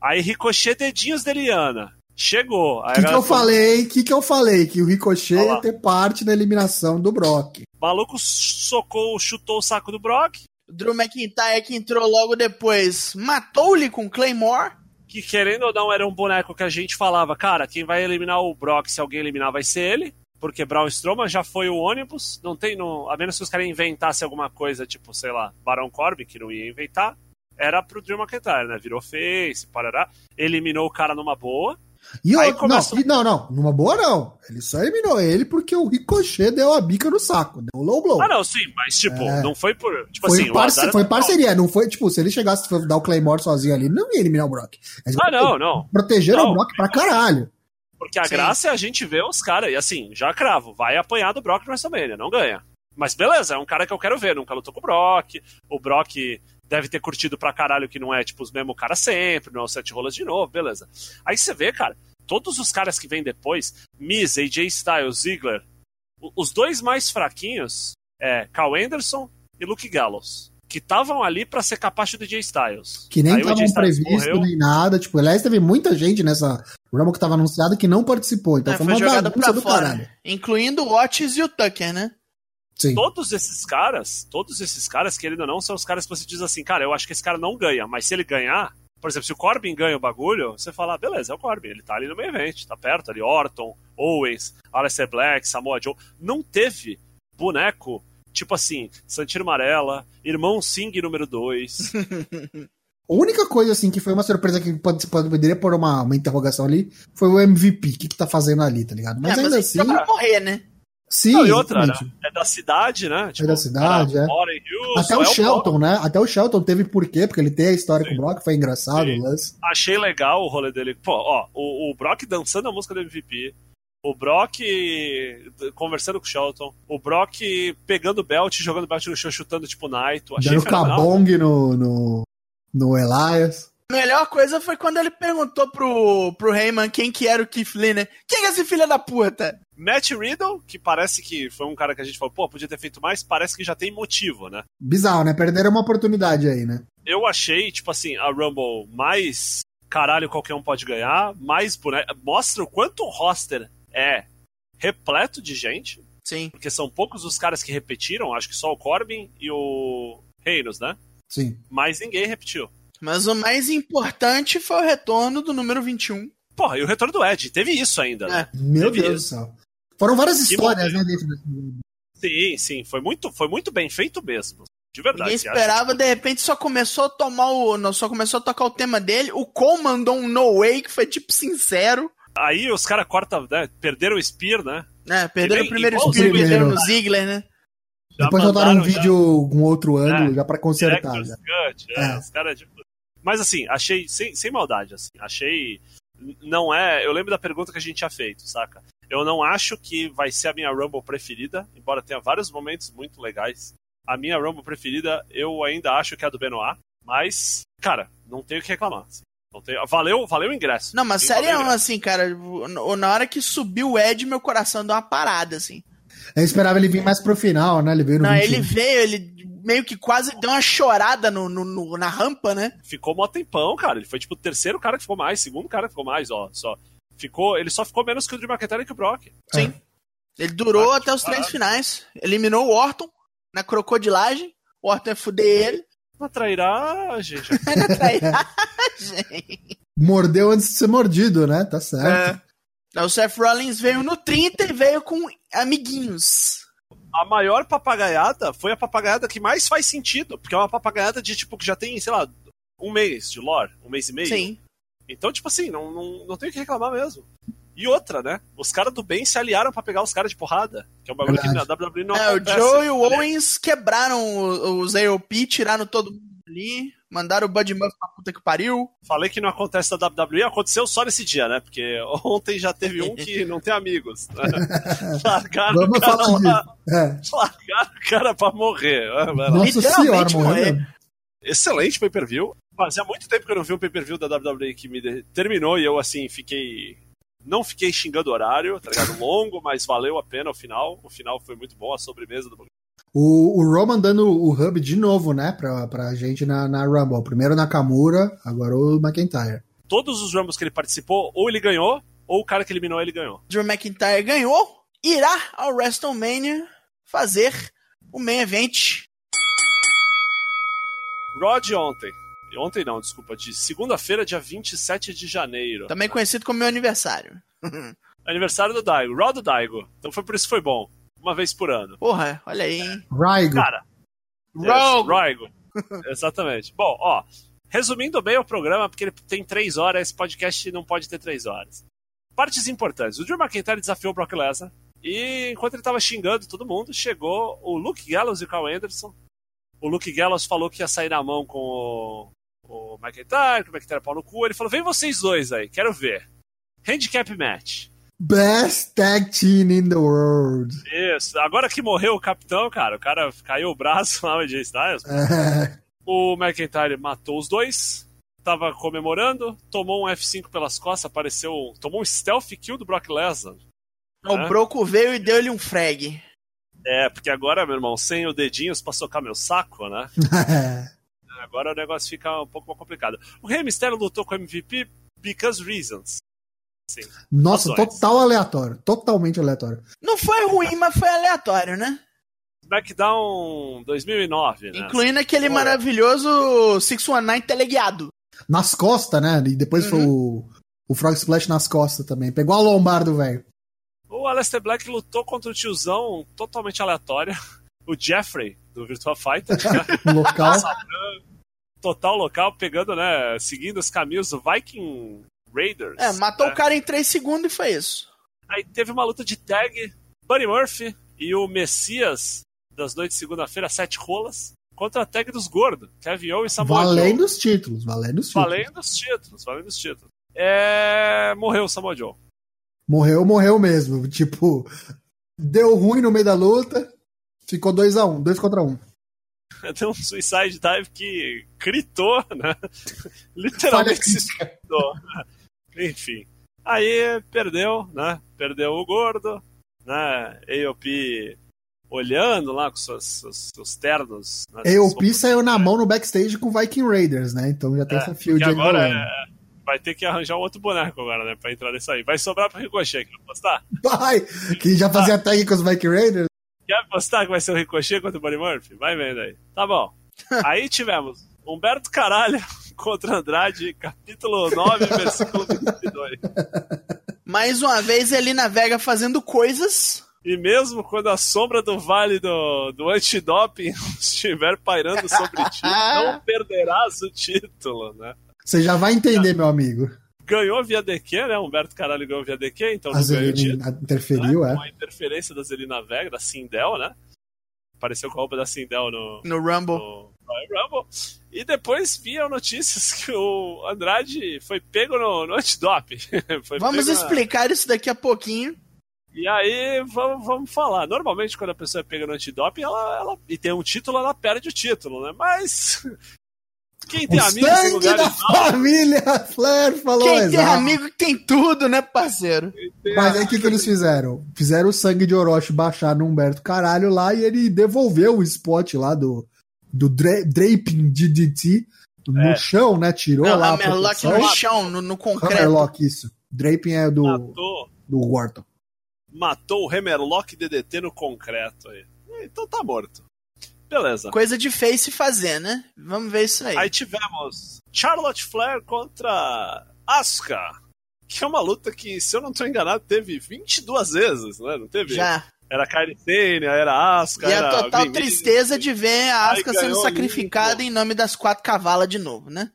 Aí Ricochet dedinhos de Eliana. Chegou. O a que, que eu falou, falei? O que, que eu falei? Que o Ricochet ia ter parte na eliminação do Brock. O maluco socou, chutou o saco do Brock, O Drew McIntyre que entrou logo depois matou-lhe com Claymore. Que querendo ou não era um boneco que a gente falava, cara, quem vai eliminar o Brock, se alguém eliminar, vai ser ele. Porque Braun Strowman já foi o ônibus, não tem, no, a menos que os caras inventassem alguma coisa, tipo, sei lá, Baron Corbin, que não ia inventar, era pro Drew McIntyre, né? Virou face, parará, eliminou o cara numa boa. E Aí eu, começa- não, e- não, não, numa boa não. Ele só eliminou ele porque o Ricochet deu a bica no saco, deu o low blow. Ah, não, sim, mas, tipo, É. não foi por. Tipo foi, assim, parce- foi parceria, não foi tipo, se ele chegasse e dar o Claymore sozinho ali, não ia eliminar o Brock. Eles Ah, não, não. Protegeram Não. o Brock pra caralho. Porque a Sim. graça é a gente ver os caras, e assim, já cravo, vai apanhar do Brock no WrestleMania, não ganha. Mas beleza, é um cara que eu quero ver, nunca lutou com o Brock, o Brock deve ter curtido pra caralho que não é, tipo, os mesmos caras sempre, não é o Sete Rolas de novo, beleza. Aí você vê, cara, todos os caras que vêm depois, Miz, AJ Styles, Ziggler, os dois mais fraquinhos é Carl Anderson e Luke Gallows, que estavam ali pra ser capacho do AJ Styles. Que nem estavam previsto, morreu. nem nada. Tipo, aliás, teve muita gente nessa Rumble que tava anunciada que não participou. Então É, foi foi uma bagunça pra do fora. caralho. Incluindo o Otis e o Tucker, né? Sim. todos esses caras, todos esses caras, querendo ou não, são os caras que você diz assim, cara, eu acho que esse cara não ganha, mas se ele ganhar, por exemplo, se o Corbin ganha o bagulho, você fala, ah, beleza, é o Corbin, ele tá ali no meio evento, tá perto ali, Orton, Owens, Aleister Black, Samoa Joe, não teve boneco, tipo assim, Santino Marella, Irmão Singh número 2, A única coisa, assim, que foi uma surpresa que pode, pode- poderia pôr uma, uma interrogação ali foi o MVP. O que, que tá fazendo ali, tá ligado? Mas é, ainda mas assim. pra morrer, né? Sim, não, e outra, né, é da cidade, né, da cidade, cara, é. mora em Houston, Até o é Shelton, né? Até o Shelton teve porquê, porque ele tem a história Sim. com o Brock, foi engraçado o lance. achei legal o rolê dele. Pô, ó, o, o Brock dançando a música do MVP. O Brock conversando com o Shelton. O Brock pegando o belt, jogando o belt no chão, chutando tipo Naito. Achei Dando cabong no, no, no Elias. A melhor coisa foi quando ele perguntou pro, pro Heyman quem que era o Keith Lee, né? Quem é esse filho da puta? Matt Riddle, que parece que foi um cara que a gente falou, pô, podia ter feito mais, parece que já tem motivo, né? Bizarro, né? Perderam uma oportunidade aí, né? Eu achei, tipo assim, a Rumble mais caralho qualquer um pode ganhar, mais boneco. Mostra o quanto o roster é repleto de gente, Sim. porque são poucos os caras que repetiram, acho que só o Corbin e o Reinos, né? Sim. Mas ninguém repetiu. Mas o mais importante foi o retorno do número 21. Porra, e o retorno do Ed, teve isso ainda, né? Meu Teve Deus isso. do céu. Foram várias Que histórias, né, momento. dentro desse... Sim, sim, foi muito, foi muito bem feito mesmo. De verdade. Ninguém esperava, de repente só começou a tomar o. Não, só começou a tocar o tema dele. O Cole mandou um no way que foi tipo sincero. Aí os caras cortam, né? Perderam o Spear, né? né? Perderam bem, o primeiro o Spear, Ziggler. perderam no Ziggler, né? Já Depois botaram um mandaram já- vídeo com outro ângulo É. já pra consertar. Já. Cut, é, É. os caras tipo... Mas assim, achei, sem, sem maldade, assim, achei. Não é. Eu lembro da pergunta que a gente tinha feito, saca? Eu não acho que vai ser a minha Rumble preferida, embora tenha vários momentos muito legais. A minha Rumble preferida, eu ainda acho que é a do Benoit, mas, cara, não tenho o que reclamar. assim. Tenho... valeu, valeu o ingresso. Não, mas sério, assim, cara, na hora que subiu o Ed, meu coração deu uma parada, assim. Eu esperava ele vir mais pro final, né? Ele veio no Não, 21. ele veio, ele meio que quase deu uma chorada no, no- no- na rampa, né? Ficou mó tempão, cara. Ele foi tipo o terceiro cara que ficou mais, segundo cara que ficou mais, ó. Só. Ficou, ele só ficou menos que o Drew McIntyre e que o Brock. Sim. Ele durou Ah, até os três finais. Eliminou o Orton na crocodilagem. O Orton ia fuder ele. Uma trairagem, na trairagem. Mordeu antes de ser mordido, né? Tá certo. É. O Seth Rollins veio no 30 e veio com amiguinhos. a maior papagaiada foi a papagaiada que mais faz sentido, porque é uma papagaiada de tipo que já tem, sei lá, um mês de lore, um mês e meio. Sim. Então, tipo assim, não, não, não tem o que reclamar mesmo. E outra, né? Os caras do bem se aliaram pra pegar os caras de porrada, que é um bagulho Verdade. que na WWE não É, o acontece. Joe e o Owens quebraram o- os AOP, tiraram todo mundo ali, mandaram o Bud Murphy pra puta que pariu. Falei que não acontece na WWE, aconteceu só nesse dia, né? Porque ontem já teve um que não tem amigos. Né? Largaram o Vamos cara falar lá. É. largaram o cara pra morrer. Lá. Nossa Literalmente senhora, morrer. excelente pay-per-view. Fazia muito tempo que eu não vi um pay-per-view da WWE que me de- terminou e eu, assim, fiquei... Não fiquei xingando o horário, tá ligado? Longo, mas valeu a pena o final. O final foi muito bom, a sobremesa do O, o Roman dando o hub de novo, né? Pra, pra gente na, na Rumble. Primeiro Nakamura, agora o McIntyre. Todos os Rumbles que ele participou, ou ele ganhou, ou o cara que eliminou ele ganhou. Drew McIntyre ganhou, irá ao WrestleMania fazer o main event. Rod ontem. Ontem não, desculpa, de segunda-feira, dia 27 de janeiro. Também conhecido como meu aniversário. Aniversário do Daigo, Rod do Daigo. Então foi por isso que foi bom. Uma vez por ano. Porra, olha aí, hein? Raigo. Cara, Rogue. Raigo. Exatamente. Bom, ó, resumindo bem o programa, porque ele tem três horas, esse podcast não pode ter três horas. Partes importantes. O Drew McIntyre desafiou o Brock Lesnar. E enquanto ele tava xingando todo mundo, chegou o Luke Gallows e o Carl Anderson. O Luke Gallows falou que ia sair na mão com o, o McIntyre, que o McIntyre é pau no cu. Ele falou: vem vocês dois aí, quero ver. Handicap match. Best tag team in the world. Isso. Agora que morreu o capitão, cara, o cara caiu o braço lá, o AJ Styles. É, O McIntyre matou os dois, tava comemorando, tomou um F5 pelas costas, apareceu. Tomou um stealth kill do Brock Lesnar. O É. Broco veio e deu-lhe um frag. É, porque agora, meu irmão, sem o dedinhos pra socar meu saco, né? Agora o negócio fica um pouco mais complicado. O Rey Mysterio lutou com o MVP because reasons. Sim. Nossa, total aleatório. Totalmente aleatório. Não foi ruim, mas foi aleatório, né? SmackDown 2009, né? Incluindo aquele Olha. maravilhoso 619 teleguiado. Nas costas, né? E depois foi o, o Frog Splash nas costas também. Pegou a lombar do velho. O Aleister Black lutou contra o tiozão totalmente aleatório. O Jeffrey, do Virtua Fighter, né? No local. total local, pegando, né? Seguindo os caminhos do Viking Raiders. É, matou né? o cara em 3 segundos e foi isso. Aí teve uma luta de tag, Buddy Murphy e o Messias das noites de segunda-feira, sete rolas, contra a tag dos gordos, Kevin Owens e Samoa Joe. valendo os títulos. Valendo os títulos. Valendo os títulos, valendo os títulos. É... Morreu o Samoa Joe. Morreu, morreu mesmo. Tipo, deu ruim no meio da luta, ficou 2x1, um, 2 contra 1. Um. Tem um Suicide Dive que gritou, né? Literalmente se gritou. Enfim. Aí perdeu, né? Perdeu o gordo, né? AOP olhando lá com seus, seus, seus ternos. Né? AOP saiu na mão no backstage com Viking Raiders, né? Então já tem é, essa field agora é, vai ter que arranjar um outro boneco agora, né? Pra entrar nesse aí. Vai sobrar pro Ricochet, quer apostar? Vai! Que já fazia ah. tag com os Viking Raiders. Quer apostar que vai ser o Ricochet contra o Buddy Murphy? Vai vendo aí. Tá bom. aí tivemos Humberto Caralho contra Andrade, capítulo 9, versículo 22. Mais uma vez ele navega fazendo coisas e mesmo quando a sombra do vale do, do antidoping estiver pairando sobre ti, não perderás o título, né? Você já vai entender, meu amigo. Ganhou via DQ, né? Humberto Caralho ganhou via DQ, então a Zelina interferiu, né? é. Com a interferência da Zelina Vega, da Sindel, né? Apareceu com a roupa da Sindel no, no Rumble. No, no Rumble. E depois viam notícias que o Andrade foi pego no, no antidoping. Vamos explicar na... isso daqui a pouquinho. E aí, vamos, vamos falar. Normalmente, quando a pessoa é pega no antidoping ela, ela, e tem um título, ela perde o título, né? Mas. Quem tem o amigo tem lugar da família Flair falou Quem exato. tem amigo tem tudo, né, parceiro? Mas aí o que, que eles fizeram? Fizeram o sangue de Orochi baixar no Humberto Caralho lá e ele devolveu o spot lá do, do dra draping DDT no é. chão, né? Tirou Não, lá. Hammerlock no chão, no, no concreto. Hammerlock, isso. Draping é do, Matou. do Wharton matou o Hammerlock DDT no concreto aí. Então tá morto. Beleza. Coisa de face fazer, né? Vamos ver isso aí. Aí tivemos Charlotte Flair contra Asuka. Que é uma luta que, se eu não tô enganado, teve 22 vezes, né? Não teve? Já. Era Kairi Sane, era Asuka, E a total tristeza de ver a Asuka sendo sacrificada em nome das quatro cavalas de novo, né?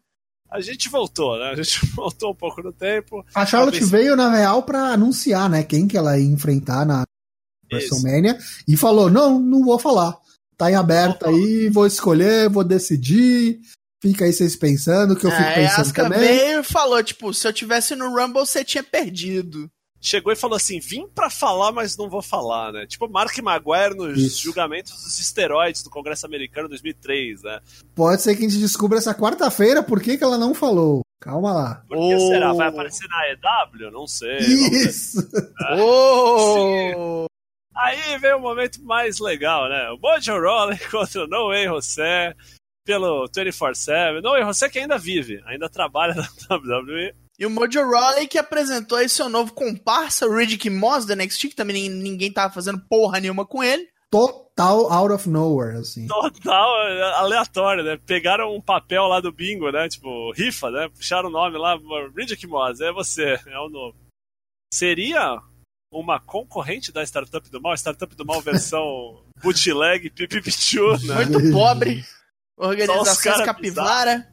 a gente voltou, né? A gente voltou um pouco no tempo. A Charlotte a veio, na real, para anunciar, né? Quem que ela ia enfrentar na WrestleMania. E falou, não, não vou falar. Tá em aberto aí, vou escolher, vou decidir. Fica aí vocês pensando, que eu fico é, pensando Asuka também. veio e falou, tipo, se eu tivesse no Rumble, você tinha perdido chegou e falou assim: vim para falar, mas não vou falar, né? Tipo Mark Maguire nos Isso. julgamentos dos esteroides do Congresso Americano 2003, né? Pode ser que a gente descubra essa quarta-feira por que, que ela não falou. Calma lá. Por que oh. será? Vai aparecer na EW? Não sei. Isso! É. Oh. Aí vem o momento mais legal, né? O Mojo Rawley contra o No Way José pelo 24-7. No Way José que ainda vive, ainda trabalha na WWE. E o Mojo Rawley que apresentou aí seu novo comparsa, o Riddick Moss da NXT, que também ninguém tava fazendo porra nenhuma com ele. Total out of nowhere, assim. Total aleatório, né? Pegaram um papel lá do bingo, né? Tipo, rifa, né? Puxaram o nome lá, Riddick Moss, é você, é o novo. Seria uma concorrente da Startup do Mal, Startup do Mal versão bootleg, pipipichu, né? Muito pobre. Organização capivara.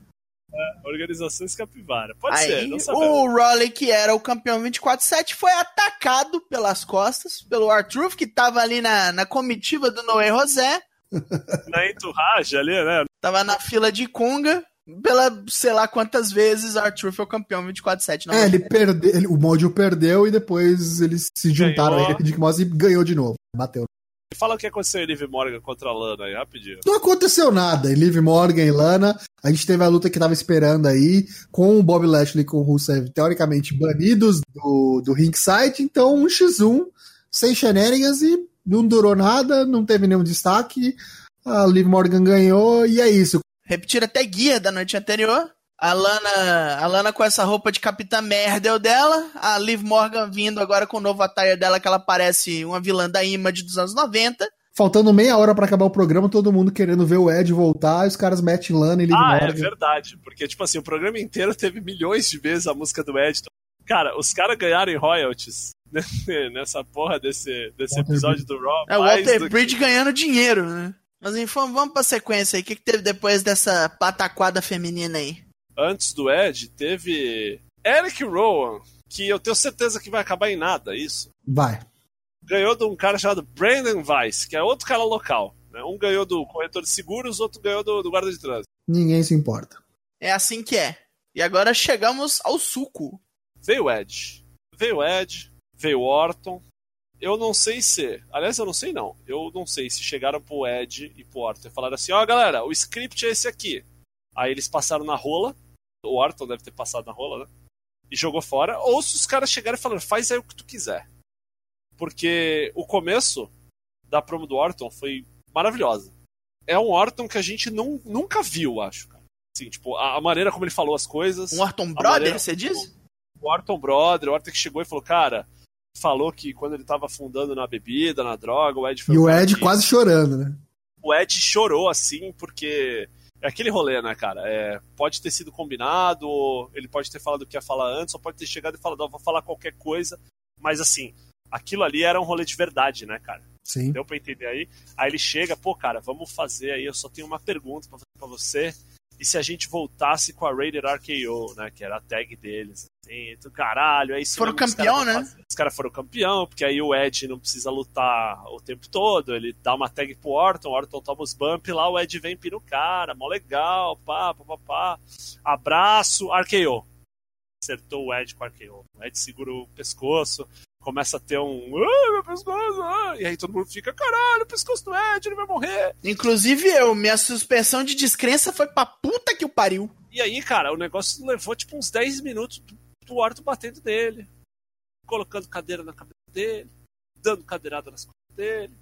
É, organizações Capivara. Pode Aí, ser, não sabemos. O Raleigh, que era o campeão 24-7, foi atacado pelas costas pelo Arthur, que tava ali na, na comitiva do Noé José. Na enturragem ali, né? Tava na fila de Kunga. Pela sei lá quantas vezes Arthur foi o campeão 24-7. É, ele perdeu, o Mojo perdeu e depois eles se juntaram ganhou. aí, Dick Moss e ganhou de novo. Bateu. Fala o que aconteceu em Liv Morgan contra a Lana aí, rapidinho. Não aconteceu nada. Em Liv Morgan e Lana, a gente teve a luta que tava esperando aí, com o Bob Lashley e com o Rusev, teoricamente banidos do, do ringside, então um x1, sem shenanigans e não durou nada, não teve nenhum destaque. A Liv Morgan ganhou e é isso. Repetir até guia da noite anterior. A Lana, a Lana com essa roupa de capitã merda dela. A Liv Morgan vindo agora com o novo attire dela, que ela parece uma vilã da Image dos anos 90. Faltando meia hora para acabar o programa, todo mundo querendo ver o Ed voltar, e os caras metem Lana e Liv ah, é Morgan. é verdade. Porque, tipo assim, o programa inteiro teve milhões de vezes a música do Ed. Cara, os caras ganharam em royalties nessa porra desse, desse episódio do Raw. É, o Walter Bridge que... ganhando dinheiro, né? Mas enfim, vamos pra sequência aí. O que, que teve depois dessa pataquada feminina aí? Antes do Ed, teve Eric Rowan, que eu tenho certeza que vai acabar em nada, isso. Vai. Ganhou de um cara chamado Brandon Weiss, que é outro cara local. Né? Um ganhou do corretor de seguros, outro ganhou do, do guarda de trânsito. Ninguém se importa. É assim que é. E agora chegamos ao suco. Veio o Ed. Veio o Ed. veio o Orton. Eu não sei se. Aliás, eu não sei não. Eu não sei se chegaram pro Ed e pro Orton e falaram assim: ó, oh, galera, o script é esse aqui. Aí eles passaram na rola. O Orton deve ter passado na rola, né? E jogou fora. Ou se os caras chegaram e falaram: faz aí o que tu quiser. Porque o começo da promo do Orton foi maravilhosa. É um Orton que a gente não, nunca viu, acho, cara. Assim, tipo, a, a maneira como ele falou as coisas. Um Orton Brother, maneira, você diz? O Orton Brother, o Orton que chegou e falou, cara, falou que quando ele tava afundando na bebida, na droga, o Ed foi E o Ed quase chorando, né? O Ed chorou assim, porque é aquele rolê, né, cara? É, pode ter sido combinado, ele pode ter falado o que ia falar antes, ou pode ter chegado e falado, oh, vou falar qualquer coisa, mas assim, aquilo ali era um rolê de verdade, né, cara? Sim. Deu pra entender aí? Aí ele chega, pô, cara, vamos fazer aí, eu só tenho uma pergunta pra fazer pra você. E se a gente voltasse com a Rated RKO, né? Que era a tag deles. Assim, do caralho, aí Foram campeão, né? Os caras foram campeão, porque aí o Ed não precisa lutar o tempo todo. Ele dá uma tag pro Orton, o Orton toma os bump lá, o Ed vem pira o cara, mó legal, pá, pá, pá, pá. Abraço, RKO. Acertou o Ed com o RKO. O Ed segura o pescoço, começa a ter um. Ah, meu pescoço! Ah! E aí todo mundo fica, caralho, o pescoço do Ed, ele vai morrer. Inclusive eu, minha suspensão de descrença foi pra puta que o pariu. E aí, cara, o negócio levou tipo uns 10 minutos do Orton batendo dele, colocando cadeira na cabeça dele, dando cadeirada nas costas dele.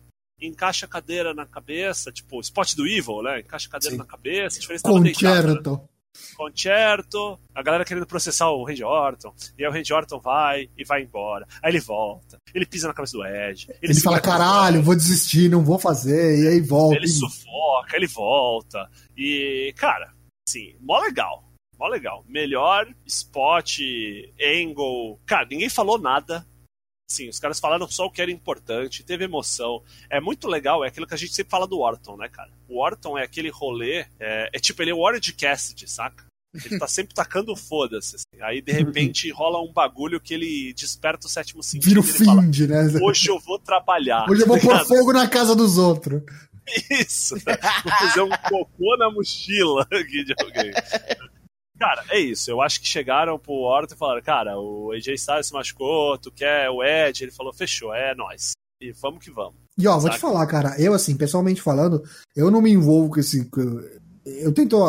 Encaixa a cadeira na cabeça, tipo, spot do Evil, né? Encaixa a cadeira Sim. na cabeça, a diferença Concerto. Né? Concerto, a galera querendo processar o Randy Orton, e aí o Randy Orton vai e vai embora. Aí ele volta, ele pisa na cabeça do Ed. Ele, ele fala, caralho, vou desistir, não vou fazer, e aí volta. Ele sufoca, ele volta. E, cara, assim, mó legal. Mó legal. Melhor spot, angle. Cara, ninguém falou nada Sim, os caras falaram só o que era importante, teve emoção. É muito legal, é aquilo que a gente sempre fala do Orton, né, cara? O Orton é aquele rolê, é, é tipo, ele é o Orange Cassidy, saca? Ele tá sempre tacando foda-se. Assim. Aí, de repente, rola um bagulho que ele desperta o sétimo sentido. Vira o find, né? Hoje eu vou trabalhar. Hoje eu vou pôr fogo na casa dos outros. Isso. Vou fazer um cocô na mochila aqui de alguém. Cara, é isso. Eu acho que chegaram pro Orton e falaram, cara, o AJ Styles se machucou, tu quer o Ed? Ele falou, fechou, é nós. E vamos que vamos. E ó, vou te falar, cara, eu assim, pessoalmente falando, eu não me envolvo com esse. Eu tento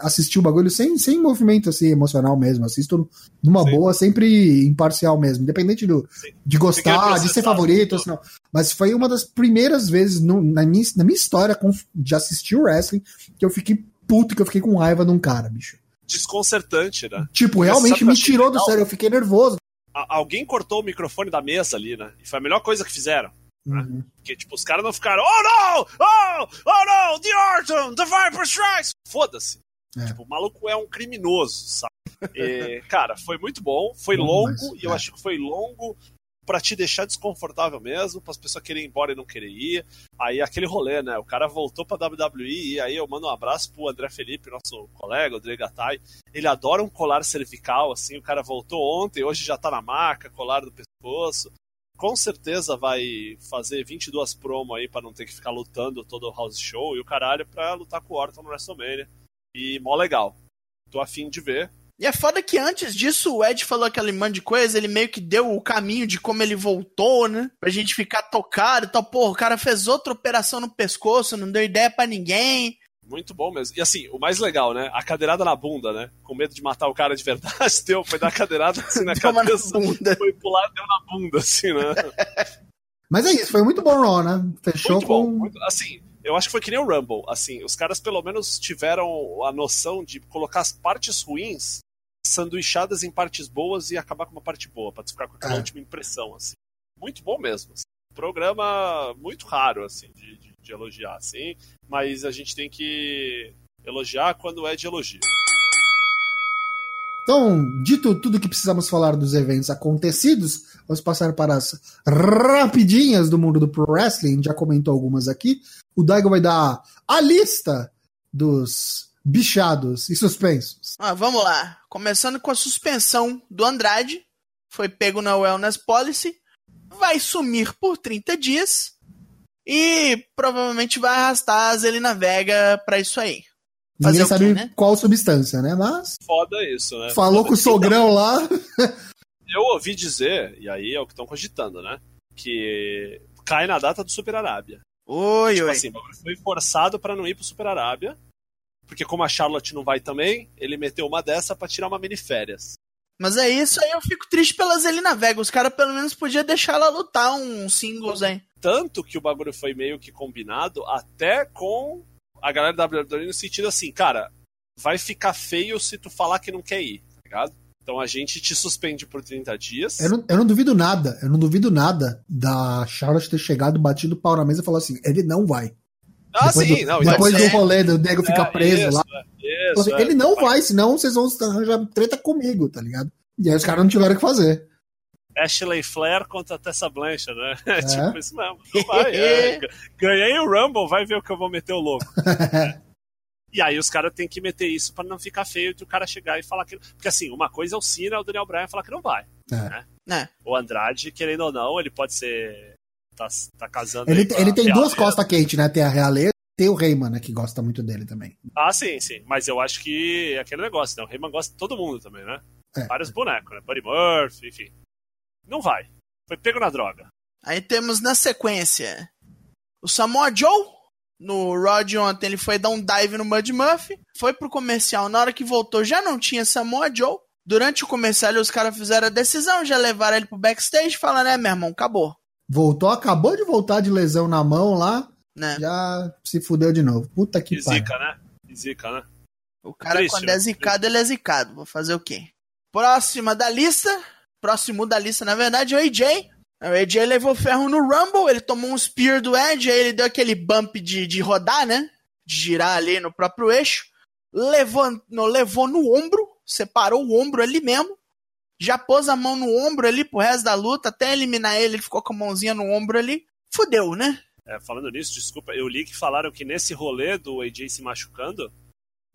assistir o bagulho sem, sem movimento assim, emocional mesmo. Assisto numa Sim. boa, sempre imparcial mesmo. Independente do, de gostar, de ser favorito. Assim, não. Mas foi uma das primeiras vezes no, na, minha, na minha história de assistir o wrestling que eu fiquei puto, que eu fiquei com raiva de um cara, bicho desconcertante, né? Tipo, realmente me tirou do sério, eu fiquei nervoso. alguém cortou o microfone da mesa ali, né? E foi a melhor coisa que fizeram. Né? Uhum. Porque, tipo, os caras não ficaram, oh não! Oh! Oh não! The Orton! The Viper Strikes! Foda-se. É. Tipo, o maluco é um criminoso, sabe? E, cara, foi muito bom, foi longo, mas, e eu é. acho que foi longo para te deixar desconfortável mesmo, para as pessoas querem ir embora e não querer ir. Aí aquele rolê, né? O cara voltou pra WWE e aí eu mando um abraço pro André Felipe, nosso colega, o André Gattai. Ele adora um colar cervical, assim. O cara voltou ontem, hoje já tá na marca, colar do pescoço. Com certeza vai fazer 22 promo aí para não ter que ficar lutando todo o house show e o caralho pra lutar com o Orton no WrestleMania. E mó legal. Tô afim de ver. E é foda que antes disso o Ed falou aquele monte de coisa, ele meio que deu o caminho de como ele voltou, né? Pra gente ficar tocado e tal. Pô, o cara fez outra operação no pescoço, não deu ideia para ninguém. Muito bom mesmo. E assim, o mais legal, né? A cadeirada na bunda, né? Com medo de matar o cara de verdade, deu, foi dar a cadeirada assim na cabeça. Na bunda. Foi pular deu na bunda, assim, né? Mas é isso, foi muito bom Raw, né? Fechou muito com... Bom, muito, assim, eu acho que foi que nem o Rumble, assim, os caras pelo menos tiveram a noção de colocar as partes ruins sanduichadas em partes boas e acabar com uma parte boa, pra ficar com aquela é. última impressão, assim. Muito bom mesmo. Assim. Programa muito raro, assim, de, de, de, elogiar, assim, mas a gente tem que elogiar quando é de elogio. Então, dito tudo que precisamos falar dos eventos acontecidos, vamos passar para as rapidinhas do mundo do Pro Wrestling. Já comentou algumas aqui. O Daigo vai dar a lista dos bichados e suspensos. Ah, vamos lá. Começando com a suspensão do Andrade. Foi pego na Wellness Policy. Vai sumir por 30 dias. E provavelmente vai arrastar a Zelina Vega pra isso aí. Fazer Ninguém sabe quê, né? qual substância, né? Mas. Foda isso, né? Falou Foda com o sogrão lá. eu ouvi dizer, e aí é o que estão cogitando, né? Que cai na data do Super Arábia. Oi, Tipo oi. assim, foi forçado pra não ir pro Super Arábia. Porque como a Charlotte não vai também, ele meteu uma dessa pra tirar uma mini férias. Mas é isso aí, eu fico triste pela Zelina Vega. Os caras pelo menos podiam deixar ela lutar uns singles aí. Tanto que o bagulho foi meio que combinado até com a galera da WWE no sentido assim, cara, vai ficar feio se tu falar que não quer ir, tá ligado? Então a gente te suspende por 30 dias. Eu não, eu não duvido nada, eu não duvido nada da Charlotte ter chegado, batido o pau na mesa e falado assim: ele não vai. Ah, depois sim, do, não, depois então, do rolê do nego ficar é, preso isso, lá. é, Isso, assim, é. ele não vai, senão vocês vão arranjar treta comigo, tá ligado? E aí os caras não tiveram o que fazer. Ashley Flair contra Tessa Blanchard, né? É. tipo isso mesmo. Não vai, é. Ganhei o Rumble, vai ver o que eu vou meter o louco. É. E aí os caras têm que meter isso pra não ficar feio de o cara chegar e falar que. Porque assim, uma coisa é o Cena, o Daniel Bryan falar que não vai. É. Né? O Andrade, querendo ou não, ele pode ser. Tá, tá casando. Ele, ele tem duas costas quentes, né? Tem a realeza e tem o Reyman, né? Que gosta muito dele também. Ah, sim, sim. Mas eu acho que é aquele negócio, né? O Heyman gosta de todo mundo também, né? É. Vários bonecos, né? Buddy Murphy, enfim. Não vai. Foi pego na droga. Aí temos na sequência o Samoa Joe. No Rod ontem ele foi dar um dive no Mud Murphy. Foi pro comercial. Na hora que voltou já não tinha Samoa Joe. Durante o comercial os caras fizeram a decisão, já levaram ele pro backstage falando, né, meu irmão, acabou. Voltou, acabou de voltar de lesão na mão lá, Né? já se fudeu de novo. Puta que pariu. zica, né? Zica, né? O cara, Triste, quando né? é zicado, ele é zicado. Vou fazer o quê? Próxima da lista. Próximo da lista, na verdade, é o AJ. O AJ levou ferro no Rumble, ele tomou um Spear do Edge, aí ele deu aquele bump de, de rodar, né? De girar ali no próprio eixo. Levou no, levou no ombro, separou o ombro ali mesmo. Já pôs a mão no ombro ali pro resto da luta, até eliminar ele, ele ficou com a mãozinha no ombro ali. Fudeu, né? É, falando nisso, desculpa, eu li que falaram que nesse rolê do AJ se machucando,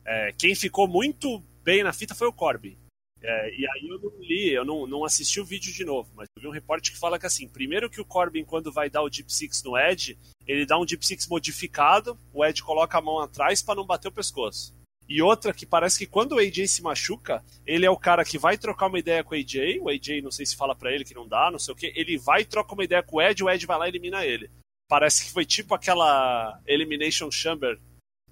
é, quem ficou muito bem na fita foi o Corbin. É, e aí eu não li, eu não, não assisti o vídeo de novo, mas eu vi um reporte que fala que assim, primeiro que o Corbin, quando vai dar o Deep Six no Edge, ele dá um Deep Six modificado, o Edge coloca a mão atrás para não bater o pescoço. E outra que parece que quando o AJ se machuca, ele é o cara que vai trocar uma ideia com o AJ, o AJ não sei se fala para ele que não dá, não sei o que, ele vai e troca uma ideia com o Ed, o Ed vai lá e elimina ele. Parece que foi tipo aquela Elimination Chamber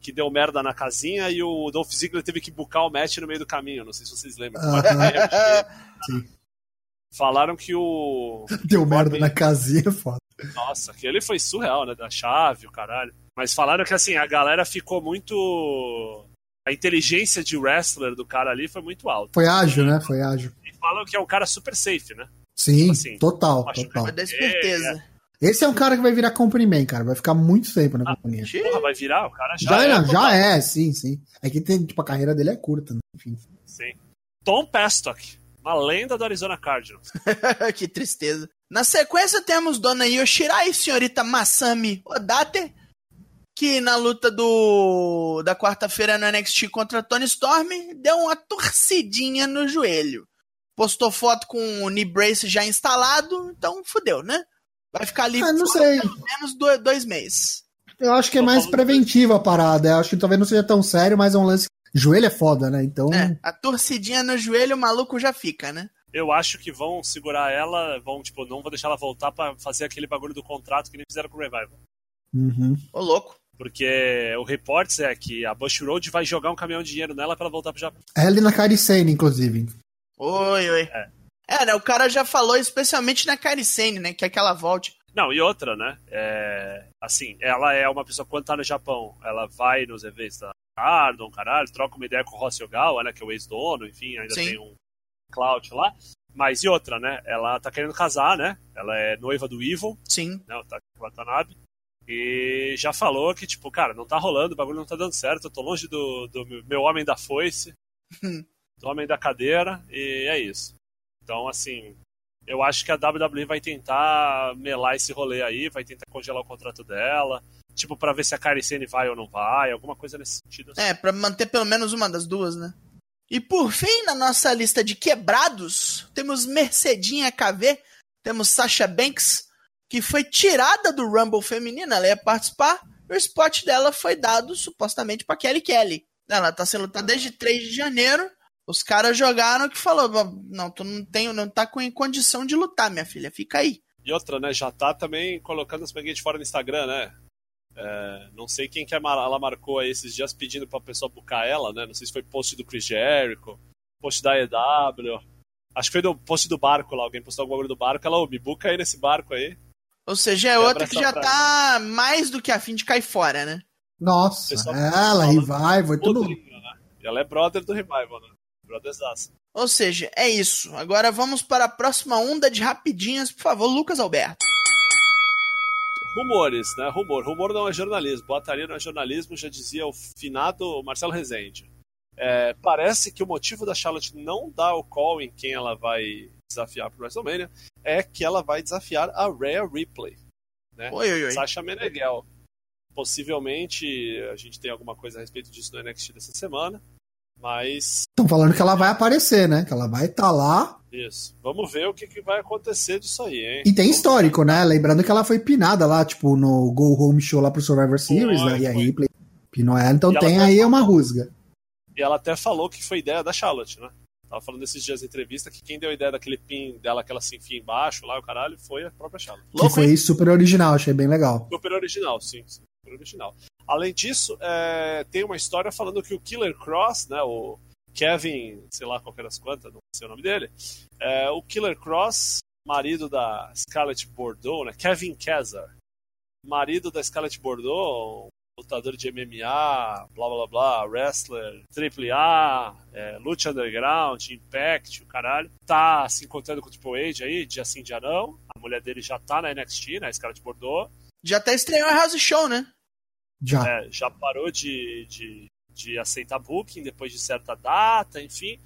que deu merda na casinha e o Dolph Ziggler teve que bucar o match no meio do caminho. Não sei se vocês lembram. Falaram que o. Deu merda Corbin- na casinha, foda. Nossa, aquele foi surreal, né? Da chave, o caralho. Mas falaram que assim, a galera ficou muito. A inteligência de wrestler do cara ali foi muito alta. Foi ágil, né? Foi ágil. E falam que é um cara super safe, né? Sim, Assim, total, que total. Da esperteza. Esse é um cara que vai virar company man, cara. Vai ficar muito tempo na companhia. Porra, vai virar? O cara já, Já, é. é, total. já é, sim, sim. É que tem, tipo, a carreira dele é curta, né? Enfim. Sim. Tom Pestock, uma lenda do Arizona Cardinals. que tristeza. Na sequência temos Dona Yoshirai e Senhorita Masami Odate, que na luta do da quarta-feira no NXT contra Tony Storm deu uma torcidinha no joelho. Postou foto com o knee brace já instalado, então fudeu, né? Vai ficar ali Ah, não fora sei. pelo menos dois, dois meses. Eu acho que é mais preventiva a parada. Eu acho que talvez não seja tão sério, mas é um lance. Joelho é foda, né? Então. É, a torcidinha no joelho, o maluco já fica, né? Eu acho que vão segurar ela, vão, tipo, não vou deixar ela voltar pra fazer aquele bagulho do contrato que nem fizeram com o Revival. Uhum. Ô, louco. Porque o reportes é que a Bush Road vai jogar um caminhão de dinheiro nela pra ela voltar pro Japão. É ali na Caricene, inclusive. Oi, oi. É. É, né? O cara já falou, especialmente na Caricene, né? Que é que ela volte. Não, e outra, né? É, assim, ela é uma pessoa, quando tá no Japão, ela vai nos eventos da Cardon, caralho, troca uma ideia com o Rossi Ogawa, né? Que é o ex-dono, enfim, ainda Sim. tem um Cloud lá. Mas e outra, né? Ela tá querendo casar, né? Ela é noiva do Evil, Sim. né? O Taki Watanabe. E já falou que, tipo, cara, não tá rolando, o bagulho não tá dando certo, eu tô longe do, do meu homem da foice, do homem da cadeira, e é isso. Então, assim, eu acho que a WWE vai tentar melar esse rolê aí, vai tentar congelar o contrato dela, tipo, pra ver se a Kairi Sane vai ou não vai, alguma coisa nesse sentido. assim. É, pra manter pelo menos uma das duas, né? E por fim, na nossa lista de quebrados, temos Mercedinha KV, temos Sasha Banks, que foi tirada do Rumble feminino, ela ia participar, e o spot dela foi dado supostamente pra Kelly Kelly. Ela tá sendo lutada desde 3 de janeiro, Os caras jogaram que falou, não, tu não tem, não tá com condição de lutar, minha filha, fica aí. E outra, né, já tá também colocando as peguinhas de fora no Instagram, né? É, não sei quem que ela marcou aí esses dias pedindo pra pessoa buscar ela, né? Não sei se foi post do Chris Jericho, post da EW. Acho que foi do post do barco lá, alguém postou alguma coisa do barco, ela, ô, me buca aí nesse barco aí. Ou seja, é outra que já tá mais do que a fim de cair fora, né? Nossa, ela, Revival, tudo. Né? E ela é brother do Revival, né? Brotherzaça. Ou seja, é isso. Agora vamos para a próxima onda de rapidinhas, por favor, Lucas Alberto. Rumores, né? Rumor. Rumor não é jornalismo. Botaria não é jornalismo, já dizia o finado Marcelo Rezende. É, parece que o motivo da Charlotte não dar o call em quem ela vai desafiar para WrestleMania é que ela vai desafiar a Rhea Ripley. Né? Oi, oi, oi. Sasha Meneghel. Possivelmente a gente tem alguma coisa a respeito disso no NXT dessa semana. Mas. Estão falando que ela vai aparecer, né? Que ela vai estar tá lá. Isso. Vamos ver o que, que, vai acontecer disso aí, hein? E tem histórico, né? Lembrando que ela foi pinada lá, tipo, no Go Home Show lá pro Survivor Series, né? E a Ripley pinou ela, então e tem ela aí falou, uma rusga. E ela até falou que foi ideia da Charlotte, né? Tava falando esses dias de entrevista que quem deu a ideia daquele pin dela, aquela se enfia embaixo lá, o caralho, foi a própria Charlotte. Que foi super original, achei bem legal. Super original, sim, super original. Além disso, é, tem uma história falando que o Killer Cross, né, o Kevin, sei lá qual das quantas, não sei o nome dele, é, o Killer Cross, marido da Scarlett Bordeaux, né, Kevin Kazar, marido da Scarlett Bordeaux, lutador de MMA, blá blá blá, wrestler, AAA, é, Lucha Underground, Impact, o caralho. Tá se encontrando com o Triple H aí, dia sim, dia não. A mulher dele já tá na NXT, na escala de Bordeaux. Já até estreou a House Show, né? Já. É, já parou de, de, de aceitar booking depois de certa data, enfim.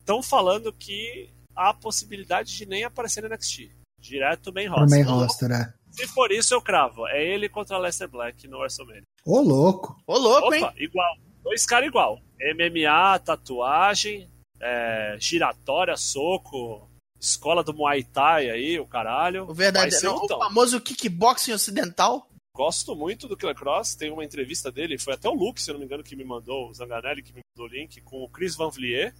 Estão falando que há a possibilidade de nem aparecer na NXT. Direto main roster. Main roster, é. Se for isso, eu cravo. É ele contra Lester Black no WrestleMania. Ô, louco. Ô, louco, Opa, hein? igual. Dois caras igual. MMA, tatuagem, é, giratória, soco, escola do Muay Thai aí, o caralho. O verdadeiro, o famoso kickboxing ocidental. Gosto muito do Killer Cross, tem uma entrevista dele, foi até o Luke, se eu não me engano, que me mandou, o Zanganelli que me mandou o link, com o Chris Van Vliet,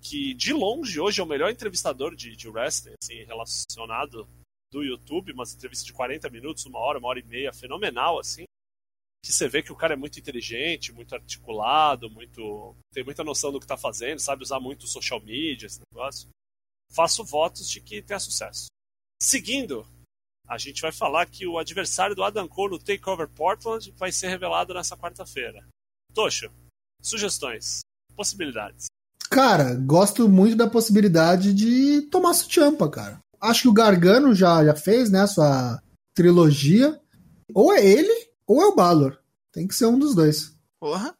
que de longe hoje é o melhor entrevistador de, de wrestling, assim, relacionado do YouTube, umas entrevistas de 40 minutos, uma hora, uma hora e meia, fenomenal, assim. Que você vê que o cara é muito inteligente, muito articulado, muito. tem muita noção do que tá fazendo, sabe usar muito social media, esse negócio. Faço votos de que tenha sucesso. Seguindo, a gente vai falar que o adversário do Adam Cole no Takeover Portland vai ser revelado nessa quarta-feira. Tocho, sugestões, possibilidades. Cara, gosto muito da possibilidade de tomar Champa, cara acho que o Gargano já, já fez, né, a sua trilogia. Ou é ele, ou é o Balor. Tem que ser um dos dois. Porra.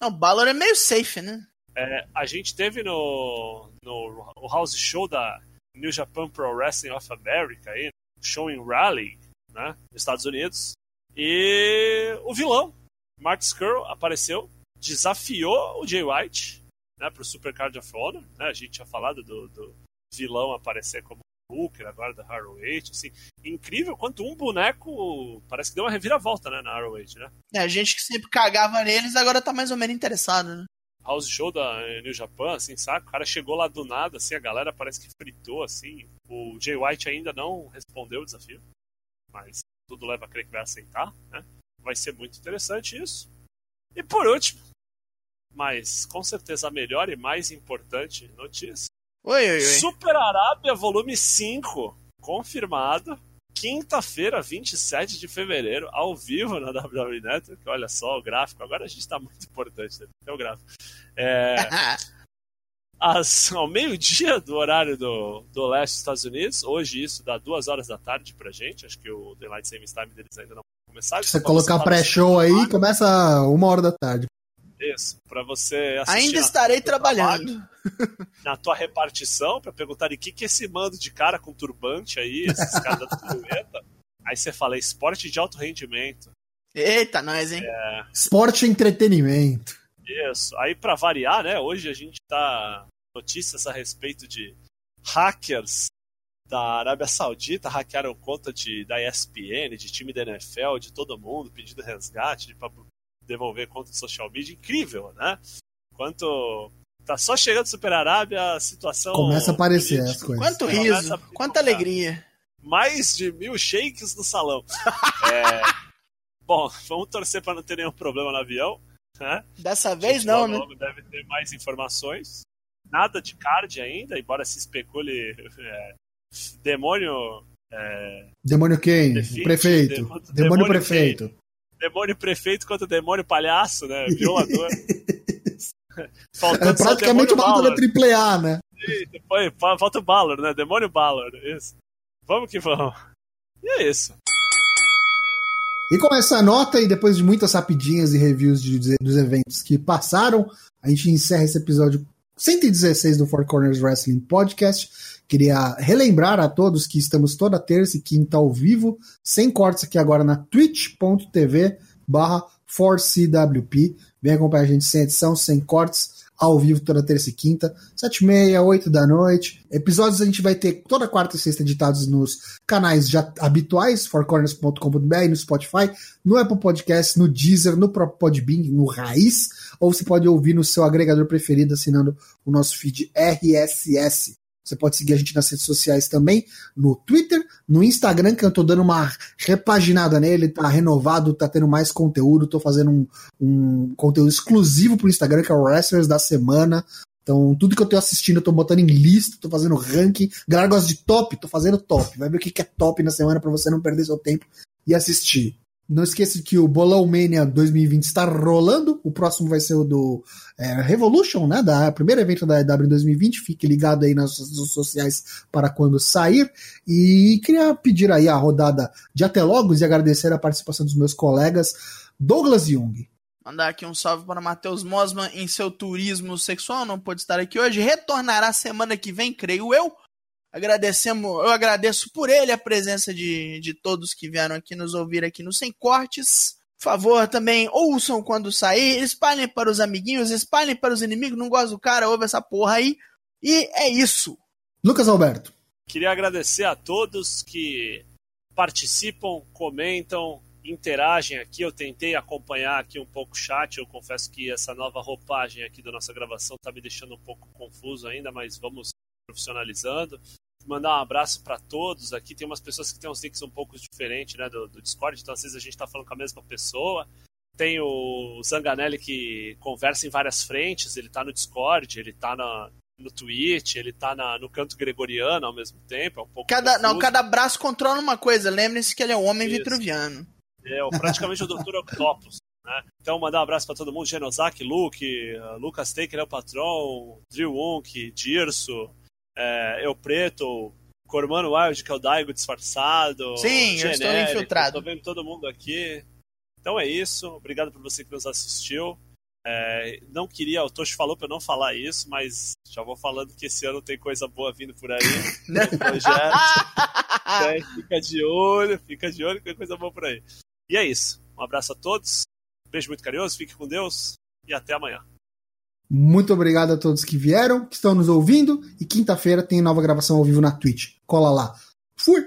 Não, o Balor é meio safe, né? É, a gente teve no, no o house show da New Japan Pro Wrestling of America, aí, show em Raleigh, né, nos Estados Unidos. E o vilão, Mark Skrull, apareceu, desafiou o Jay White né, para o Supercard of Honor. Né, a gente tinha falado do, do vilão aparecer como Booker, agora da Harrowage, assim, incrível quanto um boneco parece que deu uma reviravolta, né, na Harrowage, né? É, a gente que sempre cagava neles agora tá mais ou menos interessado, né? House Show da New Japan, assim, saca? O cara chegou lá do nada, assim, a galera parece que fritou, assim. O Jay White ainda não respondeu o desafio, mas tudo leva a crer que vai aceitar, né? Vai ser muito interessante isso. E por último, mas com certeza a melhor e mais importante notícia, Oi, oi, oi. Super Arábia, volume 5, confirmado. Quinta-feira, 27 de fevereiro, ao vivo na WWE Network. Olha só o gráfico. Agora a gente está muito importante, né? É o gráfico. É, ao meio-dia do horário do, do leste dos Estados Unidos. Hoje isso dá duas horas da tarde pra gente. Acho que o Daylight Savings Time deles ainda não começar. Se você colocar pré-show aí, começa uma hora da tarde. Isso, para você assistir. Ainda estarei trabalhando. na tua repartição, para perguntar o que, que é esse mando de cara com turbante aí, esses caras da turbulenta. Aí você fala, esporte de alto rendimento. Eita, nós, hein? É... Esporte e entretenimento. Isso. Aí, para variar, né? Hoje a gente tá notícias a respeito de hackers da Arábia Saudita hackearam conta de, da ESPN, de time da NFL, de todo mundo, pedindo resgate, de, devolver conta de social media, incrível, né? Quanto Tá só chegando Super Arábia, a situação. Começa a aparecer política. as coisas. Quanto riso, a quanta alegria. Mais de mil shakes no salão. É, Bom, vamos torcer para não ter nenhum problema no avião. Né? Dessa vez não, né? logo deve ter mais informações. Nada de card ainda, embora se especule. é, demônio. é, Demônio quem? Prefeito. demônio- Demônio, demônio prefeito. Demônio prefeito contra demônio palhaço, né? Violador. É Faltando o praticamente uma luta da triple A, né? Foi, fa- falta o Balor, né? Demônio Balor, isso. Vamos que vamos. E é isso. E com essa nota, e depois de muitas rapidinhas e reviews de- dos eventos que passaram, a gente encerra esse episódio 116 do Four Corners Wrestling Podcast. Queria relembrar a todos que estamos toda terça e quinta ao vivo, sem cortes aqui agora na twitch.tv barra 4CWP. Vem acompanhar a gente sem edição, sem cortes, ao vivo toda terça e quinta, sete e meia, oito da noite. Episódios a gente vai ter toda quarta e sexta editados nos canais já habituais, fourcorners.com.br, no Spotify, no Apple Podcast, no Deezer, no próprio Podbean, no Raiz, ou você pode ouvir no seu agregador preferido assinando o nosso feed RSS. Você pode seguir a gente nas redes sociais também, no Twitter, no Instagram, que eu tô dando uma repaginada nele, tá renovado, tá tendo mais conteúdo, tô fazendo um, um conteúdo exclusivo pro Instagram, que é o Wrestlers da Semana. Então, tudo que eu tô assistindo, eu tô botando em lista, tô fazendo ranking. Galera gosta de top, tô fazendo top. Vai ver o que é top na semana pra você não perder seu tempo e assistir. Não esqueça que o Bolão Mania 2020 está rolando. O próximo vai ser o do é, Revolution, né? Da primeiro evento da EW em 2020. Fique ligado aí nas redes sociais para quando sair. E queria pedir aí a rodada de até logo e agradecer a participação dos meus colegas Douglas Jung. Mandar aqui um salve para Matheus Mosman em seu turismo sexual, não pôde estar aqui hoje. Retornará semana que vem, creio eu. Agradecemos, eu agradeço por ele a presença de, de todos que vieram aqui nos ouvir aqui no Sem Cortes. Por favor, também ouçam quando sair, espalhem para os amiguinhos, espalhem para os inimigos, não gosta do cara, ouve essa porra aí. E é isso. Lucas Alberto. Queria agradecer a todos que participam, comentam, interagem aqui. Eu tentei acompanhar aqui um pouco o chat. Eu confesso que essa nova roupagem aqui da nossa gravação está me deixando um pouco confuso ainda, mas vamos profissionalizando. Mandar um abraço para todos aqui. Tem umas pessoas que têm uns links um pouco diferentes né, do, do Discord, então às vezes a gente está falando com a mesma pessoa. Tem o Zanganelli que conversa em várias frentes, ele está no Discord, ele está na, no Twitch, ele tá na, no canto gregoriano ao mesmo tempo, é um pouco Cada, não, cada braço controla uma coisa. Lembre-se que ele é um homem Isso. vitruviano. É praticamente o Dr. Octopus. Né? Então, mandar um abraço para todo mundo: Genosaki, Luke, uh, Lucas Taker é o patrão, Drew Wunk, Dirso, é, Eu Preto, Cormano Wild, que é o Daigo disfarçado. Sim, eu estou Genérico, infiltrado. Tô vendo todo mundo aqui. Então é isso. Obrigado por você que nos assistiu. É, não queria, o Toshi falou para eu não falar isso, mas já vou falando que esse ano tem coisa boa vindo por aí. Tem projeto. É, fica de olho, fica de olho que tem coisa boa por aí. E é isso. Um abraço a todos. Beijo muito carinhoso, fique com Deus e até amanhã. Muito obrigado a todos que vieram, que estão nos ouvindo. E quinta-feira tem nova gravação ao vivo na Twitch. Cola lá. Fui!